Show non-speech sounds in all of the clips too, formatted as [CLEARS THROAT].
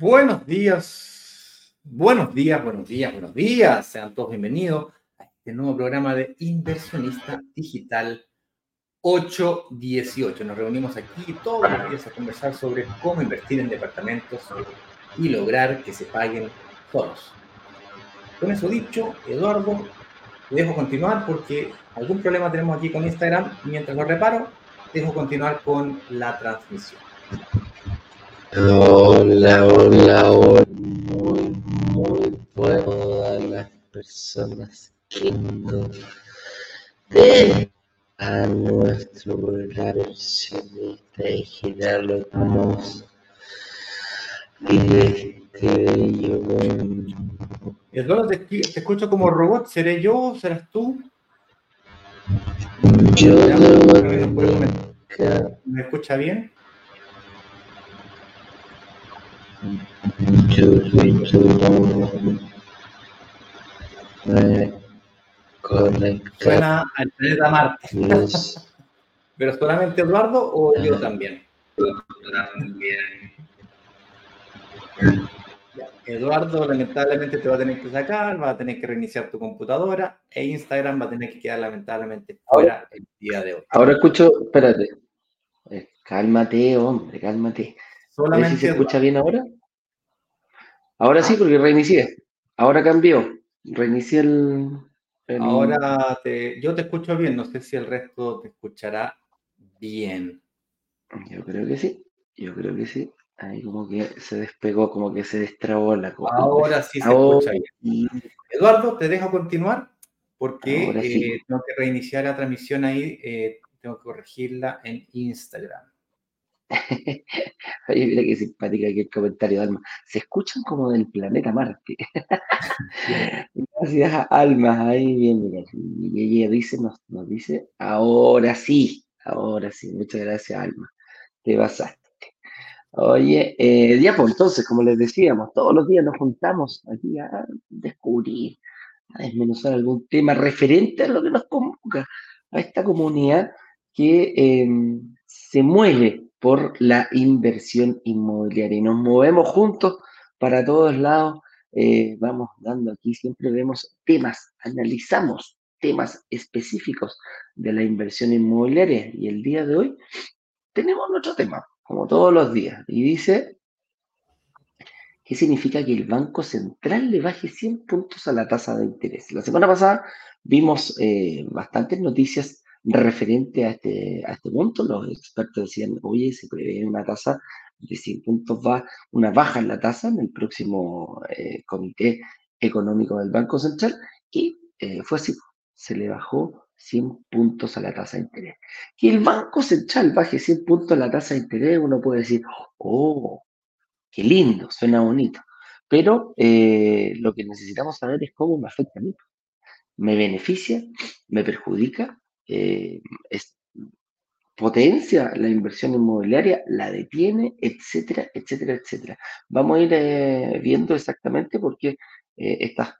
Buenos días, buenos días, buenos días, buenos días. Sean todos bienvenidos a este nuevo programa de Inversionista Digital 818. Nos reunimos aquí todos los días a conversar sobre cómo invertir en departamentos y lograr que se paguen todos. Con eso dicho, Eduardo, te dejo continuar porque algún problema tenemos aquí con Instagram. Mientras lo reparo, dejo continuar con la transmisión. Hola, hola, hola. Muy, muy buenas las personas que nos ven a nuestro relacionista digital lo estamos y este yo Eduardo, te, te escucho como robot. ¿Seré yo? ¿Serás tú? yo ¿Me escucha bien? Suena al planeta Marte. ¿Pero solamente Eduardo o yo también? Eduardo lamentablemente te va a tener que sacar, va a tener que reiniciar tu computadora e Instagram va a tener que quedar lamentablemente fuera el día de hoy. Ahora escucho, espérate. Eh, cálmate, hombre, cálmate. Solamente si se escucha bien ahora? Ahora sí, porque reinicié. Ahora cambió. Reinicié el. Ahora te, yo te escucho bien, no sé si el resto te escuchará bien. Yo creo que sí, yo creo que sí. Ahí como que se despegó, como que se destrabó la cosa. Ahora sí se escucha bien. Eduardo, te dejo continuar porque eh, tengo que reiniciar la transmisión ahí, eh, tengo que corregirla en Instagram. [LAUGHS] Oye, mira qué simpática que el comentario de Alma. Se escuchan como del planeta Marte. [LAUGHS] [LAUGHS] Gracias a Alma, ahí bien, mira. Y ella dice, nos, nos dice, ahora sí, ahora sí. Muchas gracias, Alma. Te basaste. Oye, eh, ya pues entonces, como les decíamos, todos los días nos juntamos aquí a descubrir, a desmenuzar algún tema referente a lo que nos convoca, a esta comunidad que em, se mueve por la inversión inmobiliaria. Y nos movemos juntos para todos lados. Eh, vamos dando aquí, siempre vemos temas, analizamos temas específicos de la inversión inmobiliaria. Y el día de hoy tenemos nuestro tema, como todos los días. Y dice, ¿qué significa que el Banco Central le baje 100 puntos a la tasa de interés? La semana pasada vimos eh, bastantes noticias referente a este, a este punto, los expertos decían, oye, se prevé una tasa de 100 puntos, va, una baja en la tasa en el próximo eh, comité económico del Banco Central, y eh, fue así, se le bajó 100 puntos a la tasa de interés. Que el Banco Central baje 100 puntos a la tasa de interés, uno puede decir, oh, qué lindo, suena bonito. Pero eh, lo que necesitamos saber es cómo me afecta a mí. ¿Me beneficia? ¿Me perjudica? Eh, potencia la inversión inmobiliaria, la detiene, etcétera, etcétera, etcétera. Vamos a ir eh, viendo exactamente por qué eh, estas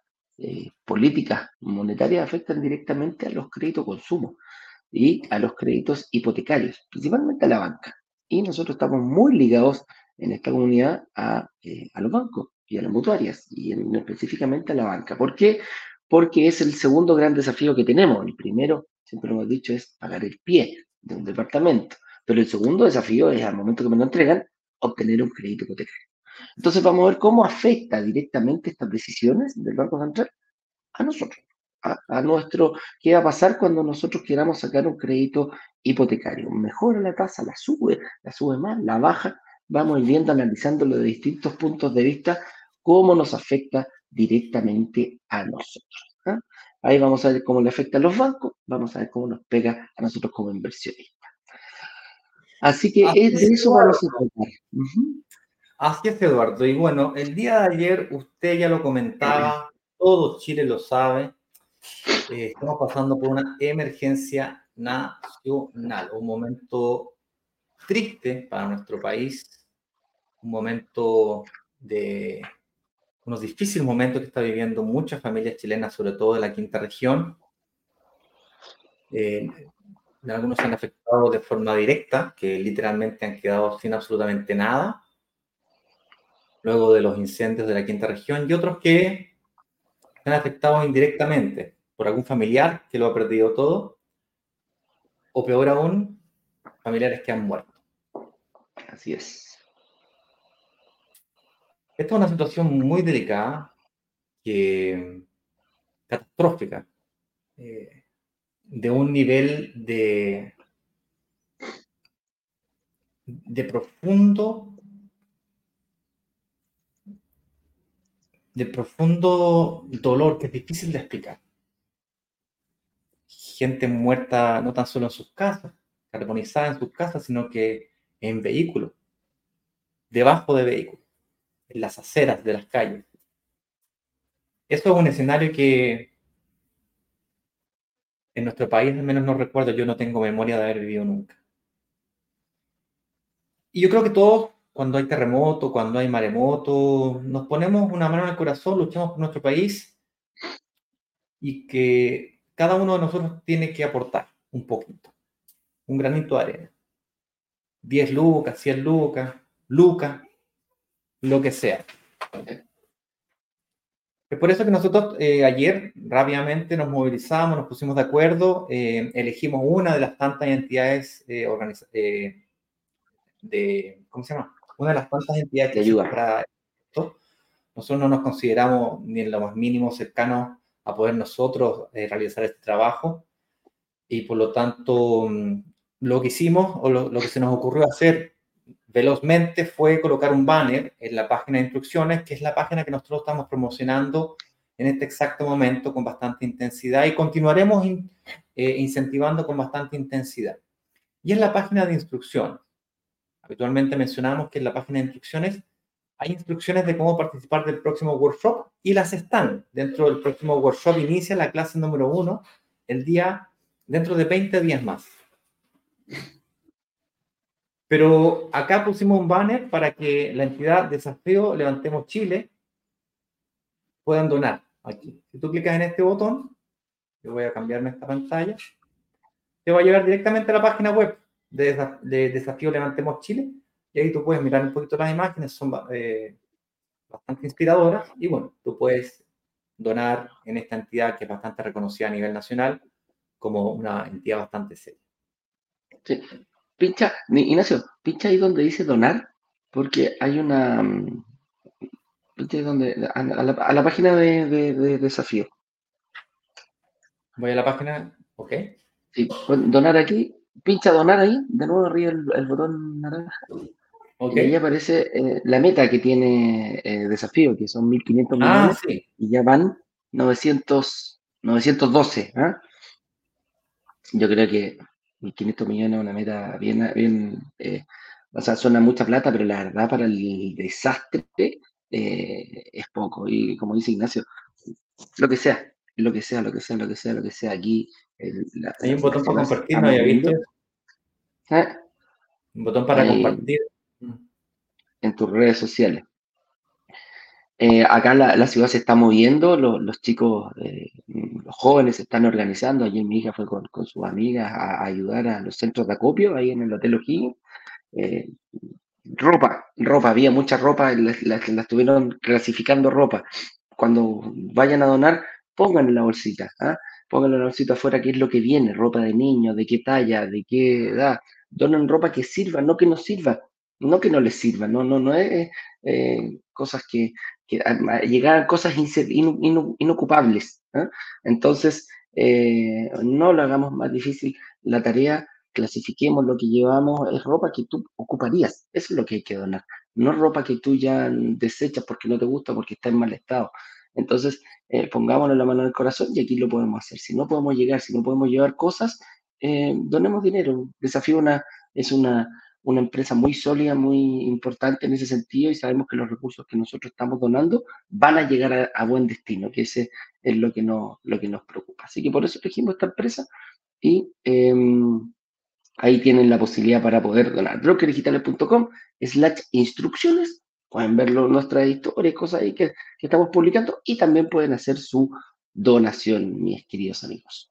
políticas monetarias afectan directamente a los créditos consumo y a los créditos hipotecarios, principalmente a la banca. Y nosotros estamos muy ligados en esta comunidad a, a los bancos y a las mutuarias, y específicamente a la banca. ¿Por qué? Porque es el segundo gran desafío que tenemos. El primero siempre lo hemos dicho, es pagar el pie de un departamento. Pero el segundo desafío es, al momento que me lo entregan, obtener un crédito hipotecario. Entonces vamos a ver cómo afecta directamente estas decisiones del Banco Central a nosotros, a, nuestro, qué va a pasar cuando nosotros queramos sacar un crédito hipotecario. Mejora la tasa, la sube, la sube más, la baja. Vamos a ir viendo, analizándolo de distintos puntos de vista, cómo nos afecta directamente a nosotros. ¿ah? Ahí vamos a ver cómo le afecta a los bancos, vamos a ver cómo nos pega a nosotros como inversionistas. Así que es, de eso vamos a hablar. Así es, Eduardo. Y bueno, el día de ayer usted ya lo comentaba, [CLEARS THROAT] todo Chile lo sabe. Eh, estamos pasando por una emergencia nacional, un momento triste para nuestro país, un momento de unos difíciles momentos que está viviendo muchas familias chilenas, sobre todo de la quinta región. Eh, algunos se han afectado de forma directa, que literalmente han quedado sin absolutamente nada. luego de los incendios de la quinta región y otros que han afectado indirectamente por algún familiar que lo ha perdido todo, o peor aún, familiares que han muerto. Así es. Esta es una situación muy delicada, catastrófica, eh, de un nivel de profundo de profundo dolor que es difícil de explicar. Gente muerta no tan solo en sus casas, carbonizada en sus casas, sino que en vehículos, debajo de vehículos, en las aceras de las calles. Eso es un escenario que en nuestro país al menos no recuerdo, yo no tengo memoria de haber vivido nunca. Y yo creo que todos, cuando hay terremoto, cuando hay maremoto, nos ponemos una mano en el corazón, luchamos por nuestro país y que cada uno de nosotros tiene que aportar un poquito, un granito de arena. 10 lucas, 100 lucas, lucas, lo que sea. Es por eso que nosotros eh, ayer rápidamente nos movilizamos, nos pusimos de acuerdo, eh, elegimos una de las tantas entidades eh, eh, de, ¿cómo se llama? Una de las tantas entidades que ayuda para esto. Nosotros no nos consideramos ni en lo más mínimo cercanos a poder nosotros realizar este trabajo y por lo tanto mm, lo que hicimos o lo, lo que se nos ocurrió hacer velozmente fue colocar un banner en la página de instrucciones, que es la página que nosotros estamos promocionando en este exacto momento con bastante intensidad y continuaremos eh, incentivando con bastante intensidad. Y en la página de instrucciones. Habitualmente mencionamos que en la página de instrucciones hay instrucciones de cómo participar del próximo workshop y las están. Dentro del próximo workshop inicia la clase número uno el día, dentro de 20 días más. Pero acá pusimos un banner para que la entidad Desafío Levantemos Chile puedan donar aquí. Si tú clicas en este botón, yo voy a cambiarme esta pantalla, te va a llevar directamente a la página web de, Desafío Levantemos Chile y ahí tú puedes mirar un poquito las imágenes, son eh, bastante inspiradoras y bueno, tú puedes donar en esta entidad que es bastante reconocida a nivel nacional como una entidad bastante seria. Sí, Pincha, Ignacio, pincha ahí donde dice donar, porque hay una. Mm, pincha ahí donde, a, la, página de, desafío. Voy a la página, ok. Sí, donar aquí, pincha donar ahí, de nuevo arriba el, botón naranja. Okay. Y ahí aparece eh, la meta que tiene eh, desafío, que son 1.500 ah, millones, y ya van 900, 912. ¿ah? Yo creo que 1.500 millones es una meta bien, bien eh, o sea, suena mucha plata, pero la verdad para el desastre eh, es poco. Y como dice Ignacio, lo que sea, lo que sea, lo que sea, lo que sea, lo que sea, aquí. Hay un botón para compartir, ¿no había visto? ¿Eh? Un botón para compartir. En tus redes sociales. Eh, acá la, ciudad se está moviendo, los chicos, eh, los jóvenes se están organizando. Ayer mi hija fue con, sus amigas a, ayudar a los centros de acopio ahí en el Hotel O'Higgins. Eh, ropa, ropa, había mucha ropa, las, las, estuvieron clasificando ropa. Cuando vayan a donar, pongan en la bolsita, ¿ah? pongan en la bolsita afuera qué es lo que viene, ropa de niño, de qué talla, de qué edad. Donen ropa que sirva, no que no sirva, no que no les sirva, no, no, no es cosas que, que llegar a cosas inocupables. Entonces, eh, no lo hagamos más difícil la tarea, clasifiquemos lo que llevamos, es ropa que tú ocuparías, eso es lo que hay que donar, no ropa que tú ya desechas porque no te gusta, porque está en mal estado. Entonces, eh, pongámonos la mano en el corazón y aquí lo podemos hacer. Si no podemos llegar, si no podemos llevar cosas, eh, donemos dinero. Desafío una, es una, una empresa muy sólida, muy importante en ese sentido y sabemos que los recursos que nosotros estamos donando van a llegar a, buen destino, que ese es lo que, no, lo que nos preocupa. Así que por eso elegimos esta empresa y em, ahí tienen la posibilidad para poder donar. brokerdigitales.com slash instrucciones, pueden ver nuestra historia, cosas ahí que estamos publicando y también pueden hacer su donación, mis queridos amigos.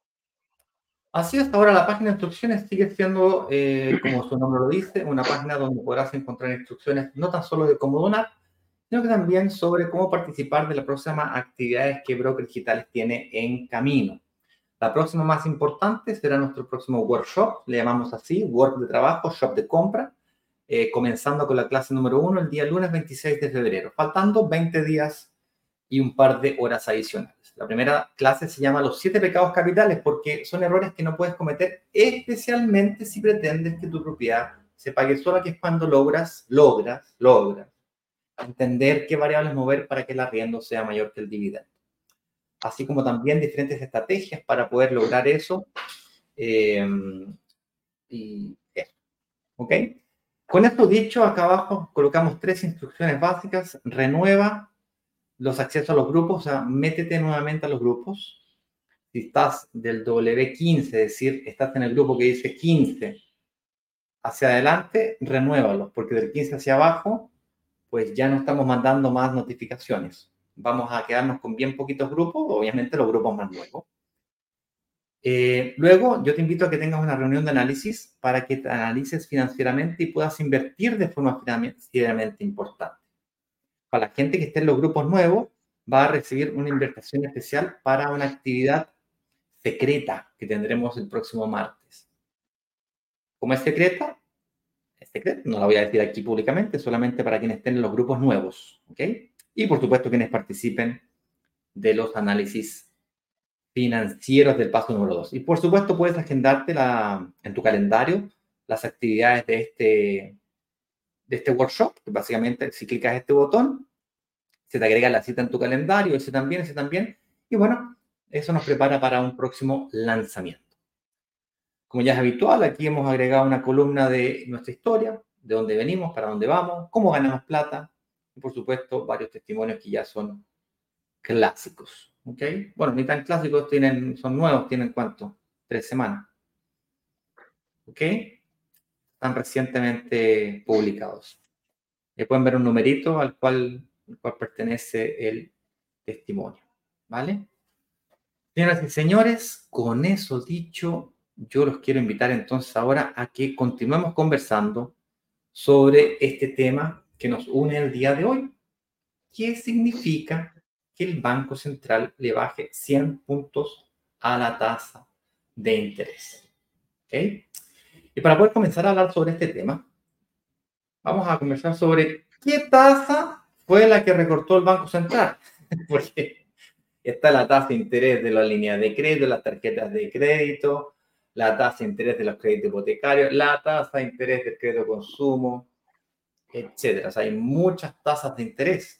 Así hasta ahora la página de instrucciones sigue siendo, eh, como su nombre lo dice, una página donde podrás encontrar instrucciones no tan solo de cómo donar, sino que también sobre cómo participar de las próximas actividades que Broker Digitales tiene en camino. La próxima más importante será nuestro próximo workshop, le llamamos así, work de trabajo, shop de compra, eh, comenzando con la clase número uno el día lunes 26 de febrero, faltando 20 días y un par de horas adicionales. La primera clase se llama Los siete pecados capitales porque son errores que no puedes cometer, especialmente si pretendes que tu propiedad se pague sola, que es cuando logras, logras, logras entender qué variables mover para que el arriendo sea mayor que el dividendo. Así como también diferentes estrategias para poder lograr eso. Eh, y eso. ¿Ok? Con esto dicho, acá abajo colocamos tres instrucciones básicas. Renueva los accesos a los grupos, o sea, métete nuevamente a los grupos. Si estás del W15, es decir, estás en el grupo que dice 15 hacia adelante, renuévalos, porque del 15 hacia abajo, pues ya no estamos mandando más notificaciones. Vamos a quedarnos con bien poquitos grupos, obviamente los grupos más nuevos. Eh, luego, yo te invito a que tengas una reunión de análisis para que te analices financieramente y puedas invertir de forma financieramente importante. Para la gente que esté en los grupos nuevos, va a recibir una inversión especial para una actividad secreta que tendremos el próximo martes. ¿Cómo es secreta? Es secreta, no la voy a decir aquí públicamente, solamente para quienes estén en los grupos nuevos, ¿ok? Y por supuesto quienes participen de los análisis financieros del paso número 2. Y por supuesto puedes agendarte en tu calendario las actividades de este, de este workshop, que básicamente si clicas este botón, se te agrega la cita en tu calendario, ese también, ese también, y bueno, eso nos prepara para un próximo lanzamiento. Como ya es habitual, aquí hemos agregado una columna de nuestra historia, de dónde venimos, para dónde vamos, cómo ganamos plata, y por supuesto varios testimonios que ya son clásicos. ¿ok? Bueno, ni tan clásicos, tienen, son nuevos, tienen cuánto? Tres semanas. ¿Ok? Están recientemente publicados. Y pueden ver un numerito al cual, al cual pertenece el testimonio. ¿Vale? Señoras y señores, con eso dicho, yo los quiero invitar entonces ahora a que continuemos conversando sobre este tema que nos une el día de hoy. ¿Qué significa que el Banco Central le baje 100 puntos a la tasa de interés? ¿Okay? Y para poder comenzar a hablar sobre este tema, vamos a conversar sobre qué tasa fue la que recortó el Banco Central. [LAUGHS] Porque está la tasa de interés de las líneas de crédito, las tarjetas de crédito, la tasa de interés de los créditos hipotecarios, la tasa de interés del crédito de consumo, etcétera. O sea, hay muchas tasas de interés.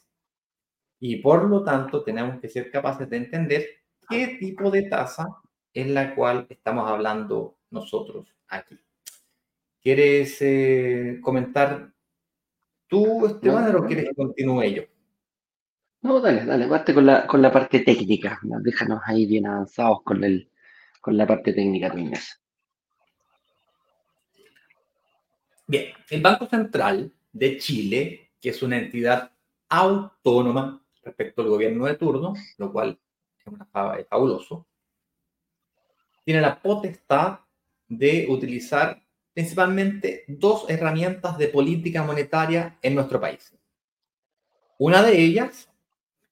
Y por lo tanto, tenemos que ser capaces de entender qué tipo de tasa es la cual estamos hablando nosotros aquí. ¿Quieres eh, comentar tú, Esteban, o quieres que continúe yo? No, dale, dale, parte con la, con la parte técnica. Déjanos ahí bien avanzados con, el, con la parte técnica de Bien, el Banco Central de Chile, que es una entidad autónoma respecto al gobierno de turno, lo cual es, es fabuloso, tiene la potestad de utilizar principalmente dos herramientas de política monetaria en nuestro país. Una de ellas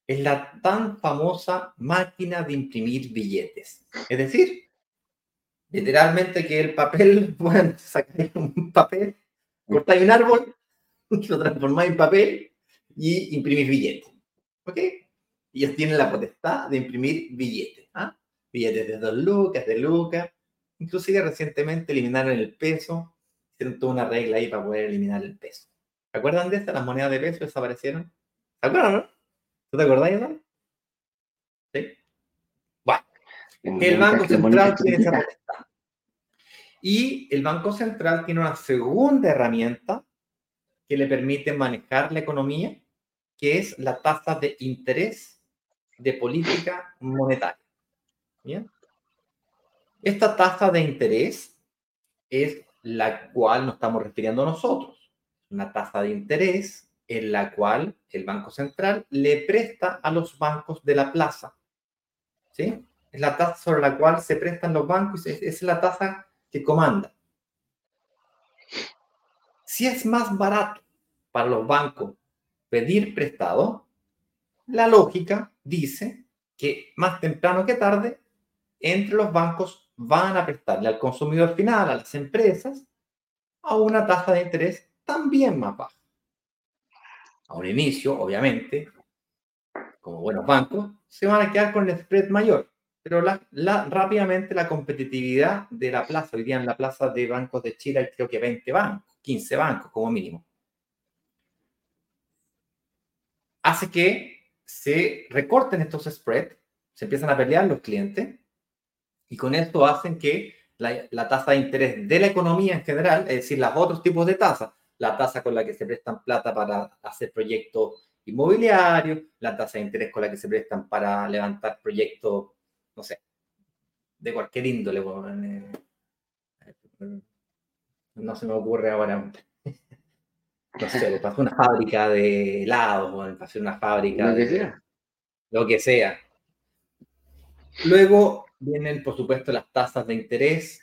es la tan famosa máquina de imprimir billetes. Es decir, literalmente que el papel, [LAUGHS] bueno, sacáis un papel, cortáis un árbol, [LAUGHS] lo transformáis en papel y imprimís billetes. ¿Ok? Ellos tienen la potestad de imprimir billetes. ¿ah? Billetes de dos lucas, de lucas, Inclusive recientemente eliminaron el peso, hicieron toda una regla ahí para poder eliminar el peso. ¿Se acuerdan de esta? Las monedas de peso desaparecieron. ¿Se acuerdan, no? ¿Tú te acordás, no? Sí. Bueno, el Banco Central tiene esa potestad. Y el Banco Central tiene una segunda herramienta que le permite manejar la economía, que es la tasa de interés de política monetaria. ¿Bien? Esta tasa de interés es la cual nos estamos refiriendo nosotros. Una tasa de interés en la cual el Banco Central le presta a los bancos de la plaza. ¿Sí? Es la tasa sobre la cual se prestan los bancos, es, es la tasa que comanda. Si es más barato para los bancos pedir prestado, la lógica dice que más temprano que tarde, entre los bancos van a prestarle al consumidor final, a las empresas, a una tasa de interés también más baja. A un inicio, obviamente, como buenos bancos, se van a quedar con el spread mayor, pero rápidamente la competitividad de la plaza, hoy día en la plaza de bancos de Chile hay creo que 20 bancos, 15 bancos como mínimo, hace que se recorten estos spreads, se empiezan a pelear los clientes y con esto hacen que la, tasa de interés de la economía en general, es decir, los otros tipos de tasas, la tasa con la que se prestan plata para hacer proyectos inmobiliarios, la tasa de interés con la que se prestan para levantar proyectos no sé, de cualquier índole. Eh, no se me ocurre ahora. [LAUGHS] No sé, pasó una fábrica de helados, pasó una fábrica lo que de sea. lo que sea. Luego vienen, por supuesto, las tasas de interés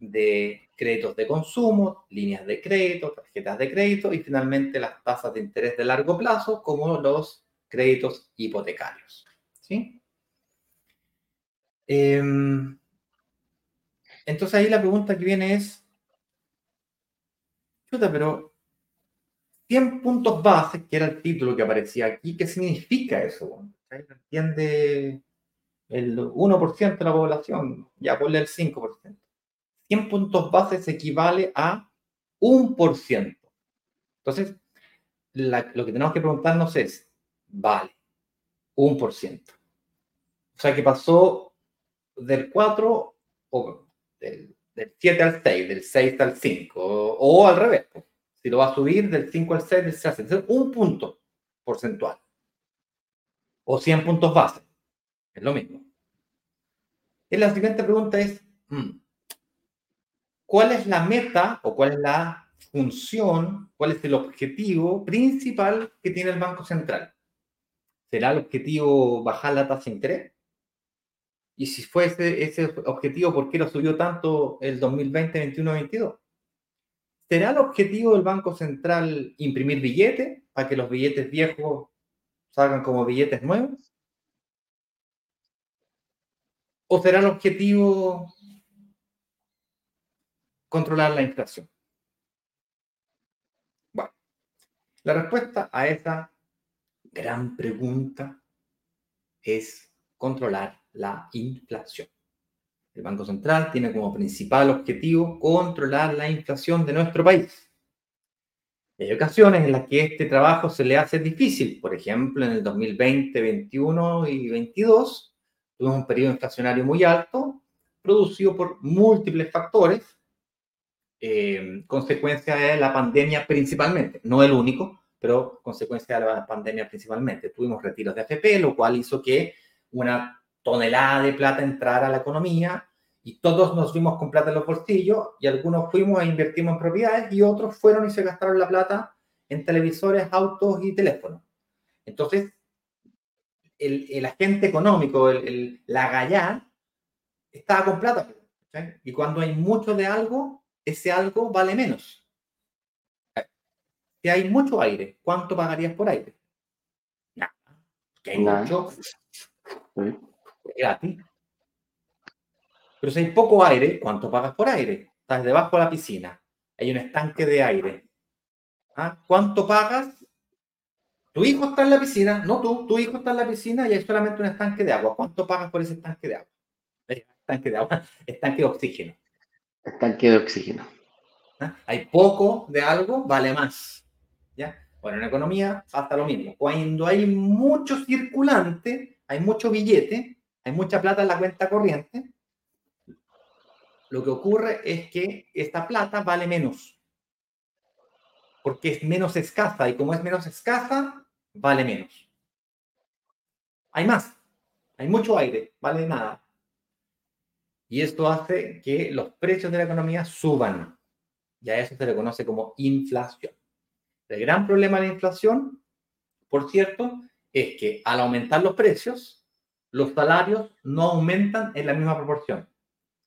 de créditos de consumo, líneas de crédito, tarjetas de crédito y finalmente las tasas de interés de largo plazo como los créditos hipotecarios. ¿sí? Em, entonces ahí la pregunta que viene es, chuta, pero 100 puntos base, que era el título que aparecía aquí, ¿qué significa eso? entiende el 1% de la población, ya ponle el 5%. 100 puntos base equivale a 1%. Entonces, lo que tenemos que preguntarnos es, vale, 1%. O sea que pasó del 4 o del, 7 al 6, del 6 al 5, o, al revés. Si lo va a subir del 5 al 6, del 6 al 6, un punto porcentual. O 100 puntos base. Es lo mismo. Y la siguiente pregunta es, hmm, ¿cuál es la meta o cuál es la función, cuál es el objetivo principal que tiene el Banco Central? ¿Será el objetivo bajar la tasa de interés? Y si fue ese, objetivo, ¿por qué lo subió tanto el 2020, 21, 22? ¿Será el objetivo del Banco Central imprimir billetes para que los billetes viejos salgan como billetes nuevos? ¿O será el objetivo controlar la inflación? Bueno, la respuesta a esa gran pregunta es controlar la inflación. El Banco Central tiene como principal objetivo controlar la inflación de nuestro país. Hay ocasiones en las que este trabajo se le hace difícil. Por ejemplo, en el 2020, 21 y 22 tuvimos un periodo inflacionario muy alto, producido por múltiples factores, eh, consecuencia de la pandemia principalmente, no el único, pero consecuencia de la pandemia principalmente. Tuvimos retiros de AFP, lo cual hizo que una tonelada de plata entrar a la economía y todos nos fuimos con plata en los bolsillos y algunos fuimos e invertimos en propiedades y otros fueron y se gastaron la plata en televisores, autos y teléfonos. Entonces, el, agente económico, el, la gallar, estaba con plata. Y cuando hay mucho de algo, ese algo vale menos. Si hay mucho aire, ¿cuánto pagarías por aire? Nada. Que hay mucho gratis. Pero si hay poco aire, ¿cuánto pagas por aire? Estás debajo de la piscina, hay un estanque de aire. ¿Ah? ¿Cuánto pagas? Tu hijo está en la piscina, no tú, tu hijo está en la piscina y hay solamente un estanque de agua. ¿Cuánto pagas por ese estanque de agua? Estanque de agua, [LAUGHS] estanque de oxígeno. Estanque de oxígeno. ¿Ah? Hay poco de algo, vale más. ¿Ya? Bueno, en economía pasa lo mismo. Cuando hay mucho circulante, hay mucho billete, hay mucha plata en la cuenta corriente, lo que ocurre es que esta plata vale menos, porque es menos escasa y como es menos escasa, vale menos. Hay más, hay mucho aire, vale nada. Y esto hace que los precios de la economía suban. Y a eso se le conoce como inflación. El gran problema de la inflación, por cierto, es que al aumentar los precios, los salarios no aumentan en la misma proporción.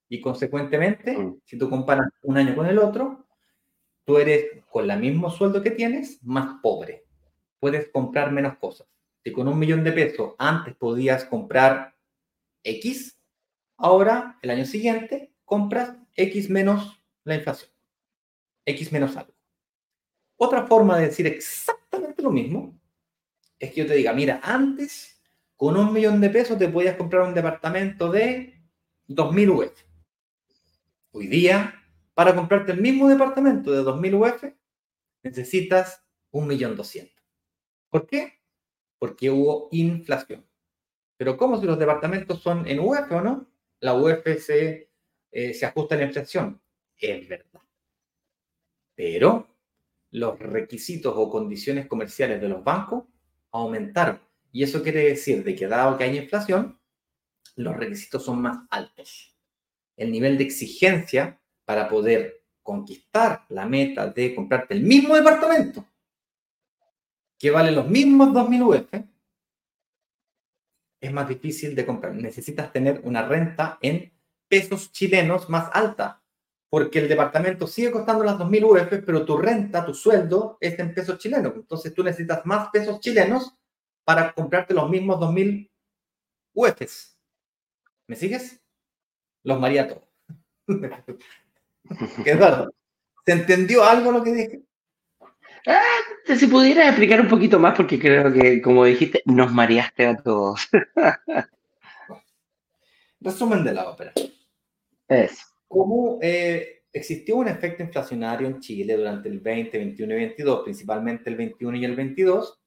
Y consecuentemente, mm. si tú comparas un año con el otro, tú eres con el mismo sueldo que tienes, más pobre. Puedes comprar menos cosas. Si con un millón de pesos antes podías comprar X, ahora el año siguiente compras X menos la inflación. X menos algo. Otra forma de decir exactamente lo mismo es que yo te diga, mira, antes con un millón de pesos te podías comprar un departamento de 2.000 UF. Hoy día, para comprarte el mismo departamento de 2.000 UF, necesitas 1.200.000. ¿Por qué? Porque hubo inflación. Pero ¿cómo si los departamentos son en UF o no? La UF se, eh, se ajusta a la inflación. Es verdad. Pero los requisitos o condiciones comerciales de los bancos aumentaron. Y eso quiere decir de que dado que hay inflación, los requisitos son más altos. El nivel de exigencia para poder conquistar la meta de comprarte el mismo departamento, que vale los mismos 2.000 UF, es más difícil de comprar. Necesitas tener una renta en pesos chilenos más alta porque el departamento sigue costando las 2.000 UF, pero tu renta, tu sueldo es en pesos chilenos. Entonces tú necesitas más pesos chilenos para comprarte los mismos 2.000 UFs. ¿Me sigues? Los maría todos. [LAUGHS] ¿Se entendió algo lo que dije? Ah, si pudieras explicar un poquito más, porque creo que, como dijiste, nos mareaste a todos. [LAUGHS] Resumen de la ópera. Eso cómo eh, existió un efecto inflacionario en Chile durante el 20, 21 y 22, principalmente el 21 y el 22,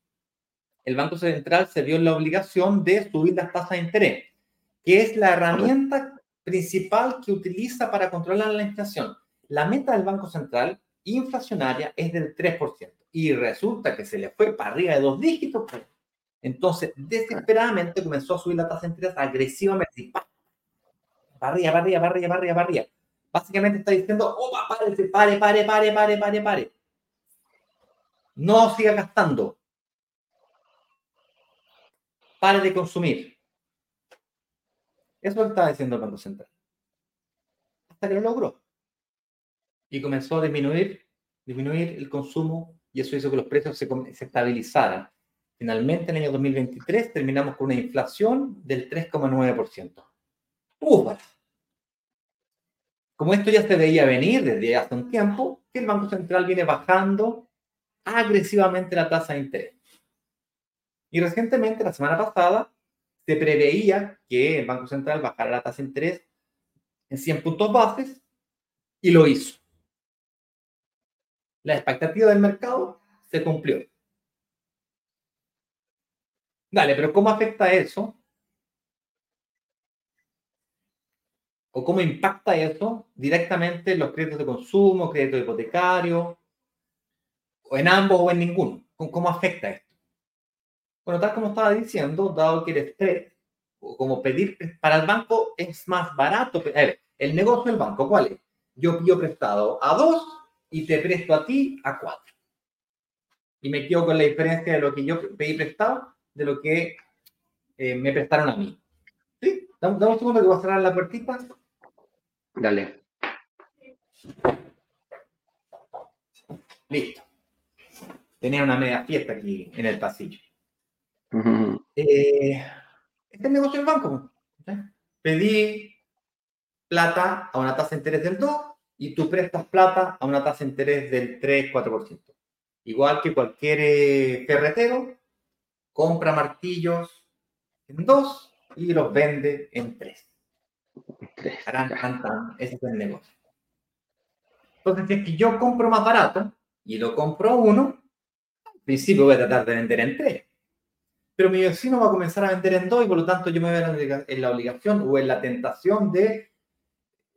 el Banco Central se vio en la obligación de subir las tasas de interés, que es la herramienta principal que utiliza para controlar la inflación. La meta del Banco Central inflacionaria es del 3% y resulta que se le fue para arriba de dos dígitos. Pues. Entonces, desesperadamente comenzó a subir la tasa de interés agresivamente barría, barría, barría, barría, barría. Básicamente está diciendo, oh, pare, pare, pare, pare, pare, pare, pare. No siga gastando. Pare de consumir. Eso es lo que estaba diciendo el Banco Central. Hasta que lo logró. Y comenzó a disminuir, disminuir el consumo y eso hizo que los precios se, se estabilizaran. Finalmente, en el año 2023, terminamos con una inflación del 3,9%. ¡Uf! Como esto ya se veía venir desde hace un tiempo, que el Banco Central viene bajando agresivamente la tasa de interés. Y recientemente, la semana pasada, se preveía que el Banco Central bajara la tasa de interés en 100 puntos bases y lo hizo. La expectativa del mercado se cumplió. Dale, pero ¿cómo afecta eso o cómo impacta eso directamente en los créditos de consumo, crédito hipotecario, o en ambos o en ninguno. ¿Cómo afecta esto? Bueno, tal como estaba diciendo, dado que el estrés, o como pedir para el banco es más barato. A ver, el negocio del banco, ¿cuál es? Yo pido prestado a dos y te presto a ti a cuatro. Y me quedo con la diferencia de lo que yo pedí prestado de lo que eh, me prestaron a mí. ¿Sí? Dame, un segundo que voy a cerrar la puertita. Dale. Listo. Tenía una media fiesta aquí en el pasillo. Eh, este negocio del banco. Pedí plata a una tasa de interés del 2 y tú prestas plata a una tasa de interés del 3-4%. Igual que cualquier eh, ferretero, compra martillos en 2 y los vende en 3 ese es el negocio. Entonces, si es que yo compro más barato y lo compro uno, al principio voy a tratar de vender en tres. Pero mi vecino va a comenzar a vender en dos y por lo tanto yo me veo en la obligación o en la tentación de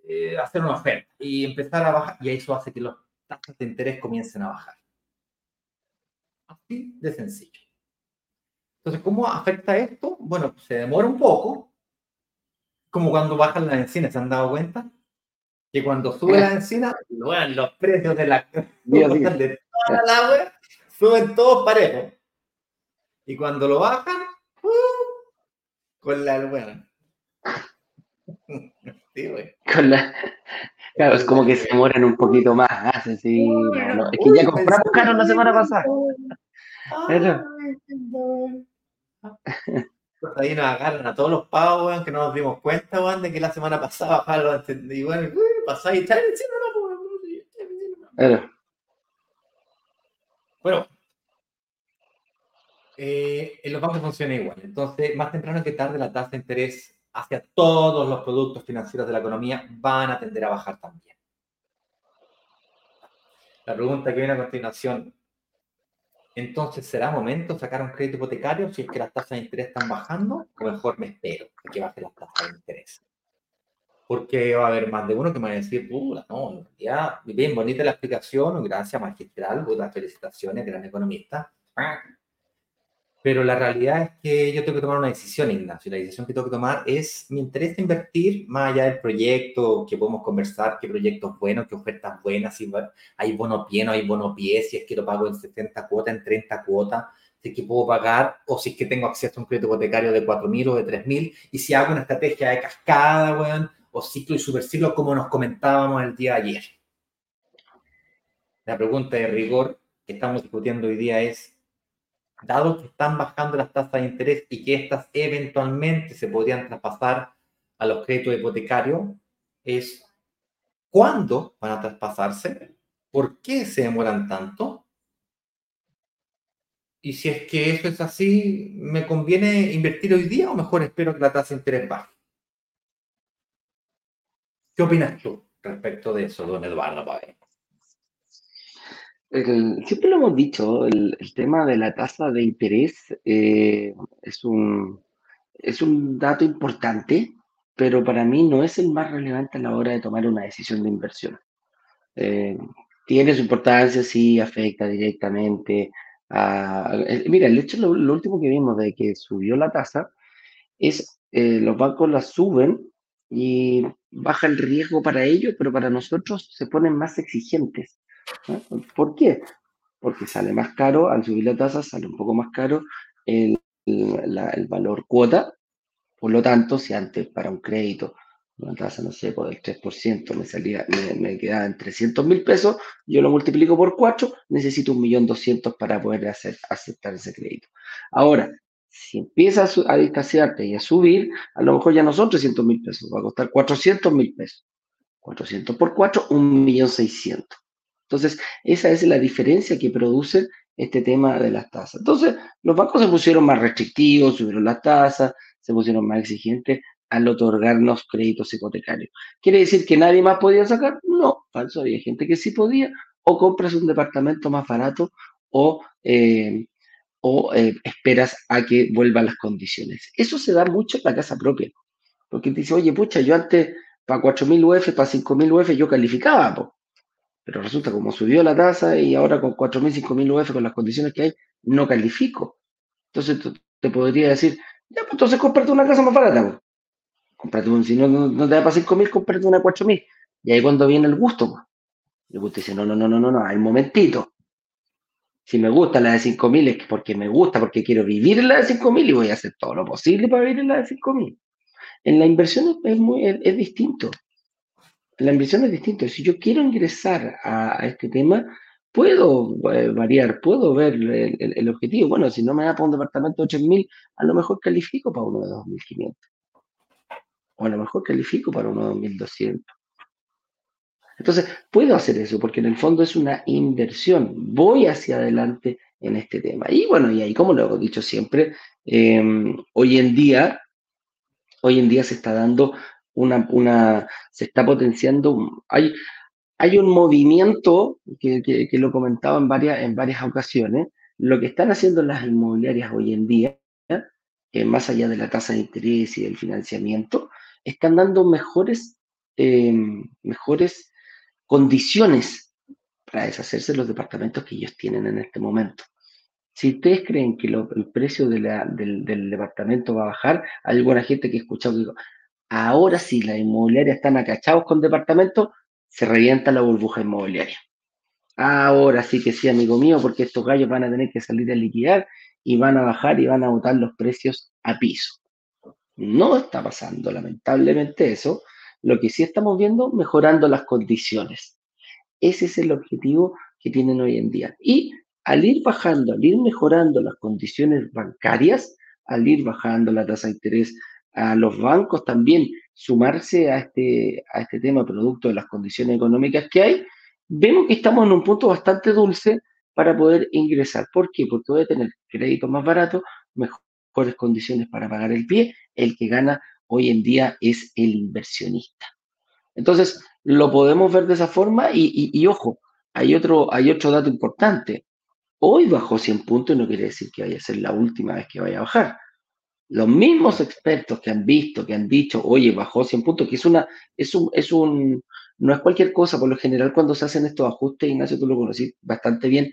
eh, hacer una oferta y empezar a bajar. Y eso hace que los tasas de interés comiencen a bajar. Así de sencillo. Entonces, ¿cómo afecta esto? Bueno, se demora un poco, como cuando bajan las encinas, ¿se han dado cuenta? Que cuando sube la encina, los precios de la [LAUGHS] de toda la agua suben todos parejos. Y cuando lo bajan, ¡uh! con la buena. [LAUGHS] Sí, güey. Con la... Claro, es como que se demoran un poquito más. ¿ah? Sí, es que ya compramos caro la semana pasada. [LAUGHS] Pues ahí nos agarran a todos los pavos, weón, que no nos dimos cuenta, weón, de que la semana pasada bajaron y bueno, pasáis y está no, no, Bueno, eh, en los bancos funciona igual. Entonces, más temprano que tarde, la tasa de interés hacia todos los productos financieros de la economía van a tender a bajar también. La pregunta que viene a continuación, entonces, ¿será momento de sacar un crédito hipotecario si es que las tasas de interés están bajando? O mejor me espero que bajen las tasas de interés. Porque va a haber más de uno que me va a decir, puta, no, ya, bien bonita la explicación, gracias magistral, las felicitaciones, gran economista. Pero la realidad es que yo tengo que tomar una decisión, Ignacio. La decisión que tengo que tomar es, me interesa invertir más allá del proyecto, que podemos conversar, qué proyectos buenos, qué ofertas buenas, si hay bono pie, no hay bono pie, si es que lo pago en 70 cuotas, en 30 cuotas, si es que puedo pagar, o si es que tengo acceso a un crédito hipotecario de 4.000 o de 3.000, y si hago una estrategia de cascada, weón, o ciclo y superciclo, como nos comentábamos el día de ayer. La pregunta de rigor que estamos discutiendo hoy día es, dado que están bajando las tasas de interés y que estas eventualmente se podrían traspasar a los créditos hipotecarios, es cuándo van a traspasarse, por qué se demoran tanto. Y si es que eso es así, ¿me conviene invertir hoy día o mejor espero que la tasa de interés baje? ¿Qué opinas tú respecto de eso, don Eduardo Pavel? siempre lo hemos dicho, el, tema de la tasa de interés eh, es, un, es un dato importante, pero para mí no es el más relevante a la hora de tomar una decisión de inversión. Eh, tiene su importancia, sí, afecta directamente a... mira, el hecho, lo, último que vimos de que subió la tasa es eh, los bancos la suben y baja el riesgo para ellos, pero para nosotros se ponen más exigentes. ¿Por qué? Porque sale más caro, al subir la tasa sale un poco más caro el, valor cuota. Por lo tanto, si antes para un crédito una tasa, no sé, por el 3% me, salía, me, quedaba en 300 mil pesos, yo lo multiplico por 4, necesito un millón doscientos para poder hacer, aceptar ese crédito. Ahora, si empiezas a, a y a subir, a lo mejor ya no son 300 mil pesos, va a costar 400 mil pesos. 400 por 4, millón 1.600.000. Entonces, esa es la diferencia que produce este tema de las tasas. Entonces, los bancos se pusieron más restrictivos, subieron las tasas, se pusieron más exigentes al otorgarnos créditos hipotecarios. ¿Quiere decir que nadie más podía sacar? No, falso, había gente que sí podía, o compras un departamento más barato, o, eh, o eh, esperas a que vuelvan las condiciones. Eso se da mucho en la casa propia, porque te dice, oye, pucha, yo antes para 4.000 UF, para 5.000 UF yo calificaba. Pero resulta como subió la tasa y ahora con 4.000, 5.000 UF con las condiciones que hay, no califico. Entonces te podría decir, ya, pues entonces cómprate una casa más barata. Pues. Cómprate un, si no, no, te da para 5.000, cómprate una 4.000. Y ahí cuando viene el gusto, pues. El gusto dice, no, no, no, no, no, no, hay momentito. Si me gusta la de 5.000 es porque me gusta, porque quiero vivir en la de 5.000 y voy a hacer todo lo posible para vivir en la de 5.000. En la inversión es, muy, es distinto la inversión es distinta. Si yo quiero ingresar a, este tema, puedo eh, variar, puedo ver el, objetivo. Bueno, si no me da para un departamento de 8.000, a lo mejor califico para uno de 2.500. O a lo mejor califico para uno de 2.200. Entonces, puedo hacer eso porque en el fondo es una inversión. Voy hacia adelante en este tema. Y bueno, y ahí, como lo he dicho siempre, em, hoy en día, hoy en día se está dando una, una, se está potenciando, hay, hay un movimiento que, que, lo comentaba en varias, en varias ocasiones, lo que están haciendo las inmobiliarias hoy en día, eh, más allá de la tasa de interés y del financiamiento, están dando mejores, em, mejores condiciones para deshacerse de los departamentos que ellos tienen en este momento. Si ustedes creen que el precio del, del, departamento va a bajar, hay alguna gente que he escuchado que Ahora sí, las inmobiliarias están acachados con departamentos, se revienta la burbuja inmobiliaria. Ahora sí que sí, amigo mío, porque estos gallos van a tener que salir a liquidar y van a bajar y van a botar los precios a piso. No está pasando, lamentablemente, eso. Lo que sí estamos viendo, mejorando las condiciones. Ese es el objetivo que tienen hoy en día. Y al ir bajando, al ir mejorando las condiciones bancarias, al ir bajando la tasa de interés a los bancos también sumarse a este, a este tema producto de las condiciones económicas que hay, vemos que estamos en un punto bastante dulce para poder ingresar. ¿Por qué? Porque voy a tener créditos más baratos, mejores condiciones para pagar el pie. El que gana hoy en día es el inversionista. Entonces, lo podemos ver de esa forma y, ojo, hay otro, hay otro dato importante. Hoy bajó 100 puntos y no quiere decir que vaya a ser la última vez que vaya a bajar. Los mismos expertos que han visto, que han dicho, oye, bajó 100 puntos, que es una, es un, es un, no es cualquier cosa, por lo general cuando se hacen estos ajustes, Ignacio, tú lo conocí bastante bien,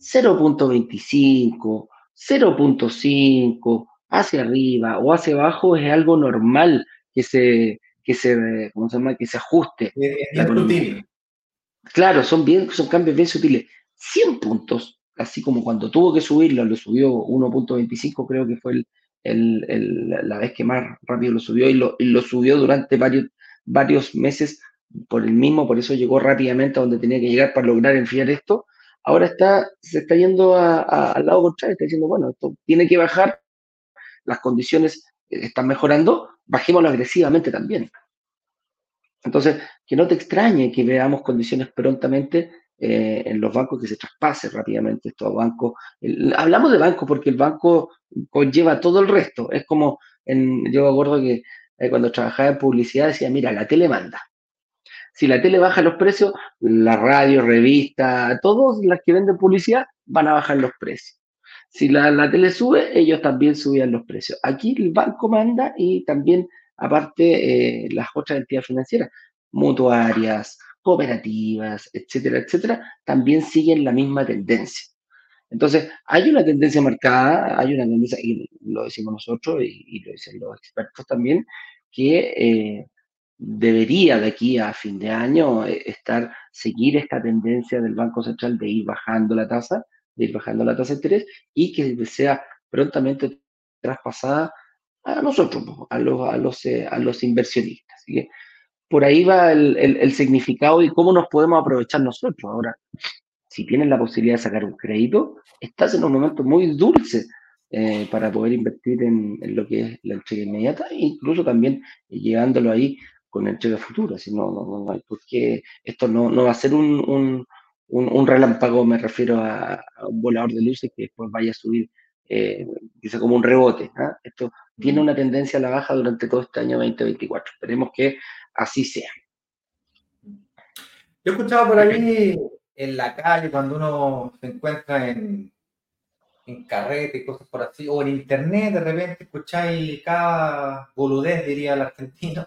0.25, 0.5, hacia arriba o hacia abajo es algo normal que se, que se, ¿cómo se llama? Que se ajuste. Claro, son, bien, son cambios bien sutiles. 100 puntos, así como cuando tuvo que subirlo, lo subió 1.25, creo que fue el, la vez que más rápido lo subió y lo, subió durante varios, meses por el mismo, por eso llegó rápidamente a donde tenía que llegar para lograr enfriar esto. Ahora está, se está yendo al lado contrario, está diciendo, bueno, esto tiene que bajar, las condiciones están mejorando, bajémoslo agresivamente también. Entonces, que no te extrañe que veamos condiciones prontamente eh, en los bancos que se traspase rápidamente estos bancos. hablamos de banco porque el banco conlleva todo el resto. Es como, yo me acuerdo que eh, cuando trabajaba en publicidad decía, mira, la tele manda. Si la tele baja los precios, la radio, revista, todos las que venden publicidad van a bajar los precios. Si la, la tele sube, ellos también subían los precios. Aquí el banco manda y también, aparte, eh, las otras entidades financieras, mutuarias, cooperativas, etcétera, etcétera, también siguen la misma tendencia. Entonces, hay una tendencia marcada, hay una tendencia, y lo decimos nosotros y, lo dicen los expertos también, que eh, debería de aquí a fin de año eh, estar, seguir esta tendencia del Banco Central de ir bajando la tasa, de ir bajando la tasa de interés y que sea prontamente traspasada a nosotros, a los, a los, eh, a los inversionistas. Por ahí va el, significado y cómo nos podemos aprovechar nosotros. Ahora, si tienes la posibilidad de sacar un crédito, estás en un momento muy dulce eh, para poder invertir en, lo que es la entrega inmediata e incluso también llevándolo ahí con entrega futura. Si no, no, hay por qué, esto no, no va a ser un, un, relámpago, me refiero a, un volador de luces que después vaya a subir, eh, dice como un rebote. ¿ah? Esto tiene una tendencia a la baja durante todo este año 2024. Esperemos que así sea. Yo he escuchado por ahí en la calle, cuando uno se encuentra en, en carrete y cosas por así, o en internet, de repente escucháis cada boludez, diría el argentino.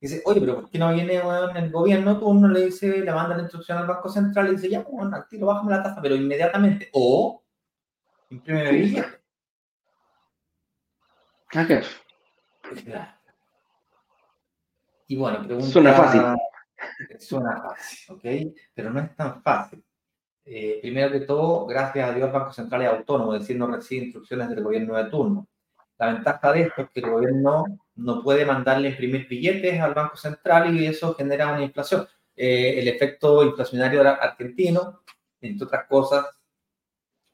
Dice, oye, pero ¿por qué no viene el gobierno? Tú uno le dice, le manda la instrucción al Banco Central y dice, ya, bueno, al tiro, bájame la tasa, pero inmediatamente. O imprime billete. qué? Y bueno, pregunta... Suena fácil. Suena fácil, ¿ok? Pero no es tan fácil. Eh, primero que todo, gracias a Dios, el Banco Central es autónomo, es decir, no recibe instrucciones del gobierno de turno. La ventaja de esto es que el gobierno no puede mandarle imprimir billetes al Banco Central y eso genera una inflación. Eh, el efecto inflacionario argentino, entre otras cosas,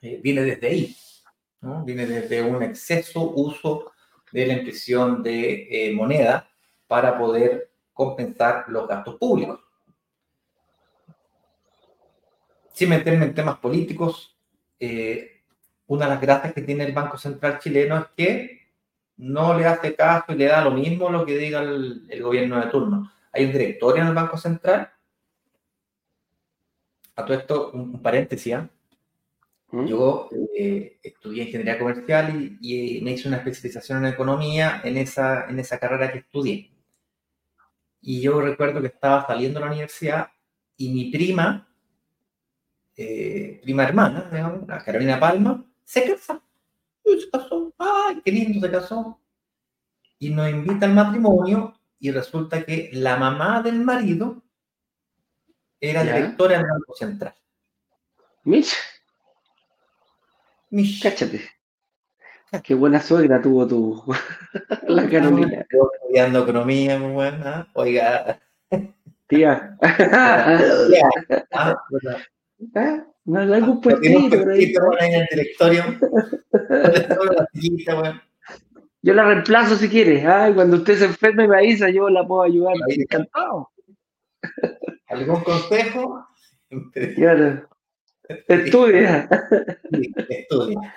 eh, viene desde ahí. ¿no? Viene desde un exceso uso de la impresión de moneda para poder compensar los gastos públicos. Sin meterme en temas políticos, eh, una de las gracias que tiene el Banco Central chileno es que no le hace caso y le da lo mismo lo que diga el, gobierno de turno. Hay un directorio en el Banco Central. A todo esto, un, paréntesis. ¿ah? ¿Mm? Yo eh, estudié ingeniería comercial y, y, me hice una especialización en economía en esa, en esa carrera que estudié. Y yo recuerdo que estaba saliendo de la universidad y mi prima, eh, prima hermana, la Carolina Palma, se casó. se casó. ¡Ay, qué lindo se casó! Y nos invita al matrimonio y resulta que la mamá del marido era directora del Banco Central. Mitch. Cáchate. Qué buena suegra tuvo tu [LAUGHS] la Carolina. Estoy estudiando economía, muy buena. Oiga. Tía. Tía. [LAUGHS] Ah, ¿Ah? No hay algún puestito por ahí. en el directorio. [LAUGHS] Yo la reemplazo si quieres. Ay, cuando usted se enferme me avisa, yo la puedo ayudar. Encantado. ¿Algún consejo? Claro. Estudia. estudia.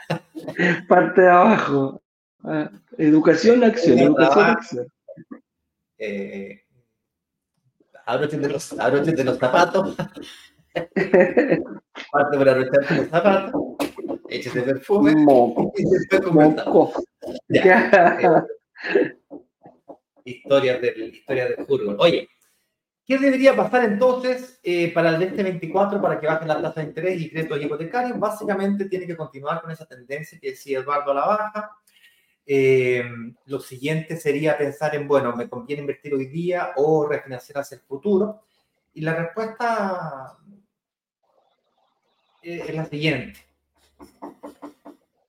Parte de abajo. Ah, educación, acción, educación, acción. Eh, de los, de los zapatos. [LAUGHS] Parte para abrocharte los zapatos. Échese perfume. Moco. Y después Moco. Ya. [LAUGHS] historias del, historias del fútbol. Oye, ¿Qué debería pasar entonces eh, para el 2024 para que bajen la tasa de interés y créditos hipotecarios? Básicamente tiene que continuar con esa tendencia que decía Eduardo a la baja. Eh, lo siguiente sería pensar en, bueno, ¿me conviene invertir hoy día o refinanciar hacia el futuro? Y la respuesta eh, es la siguiente.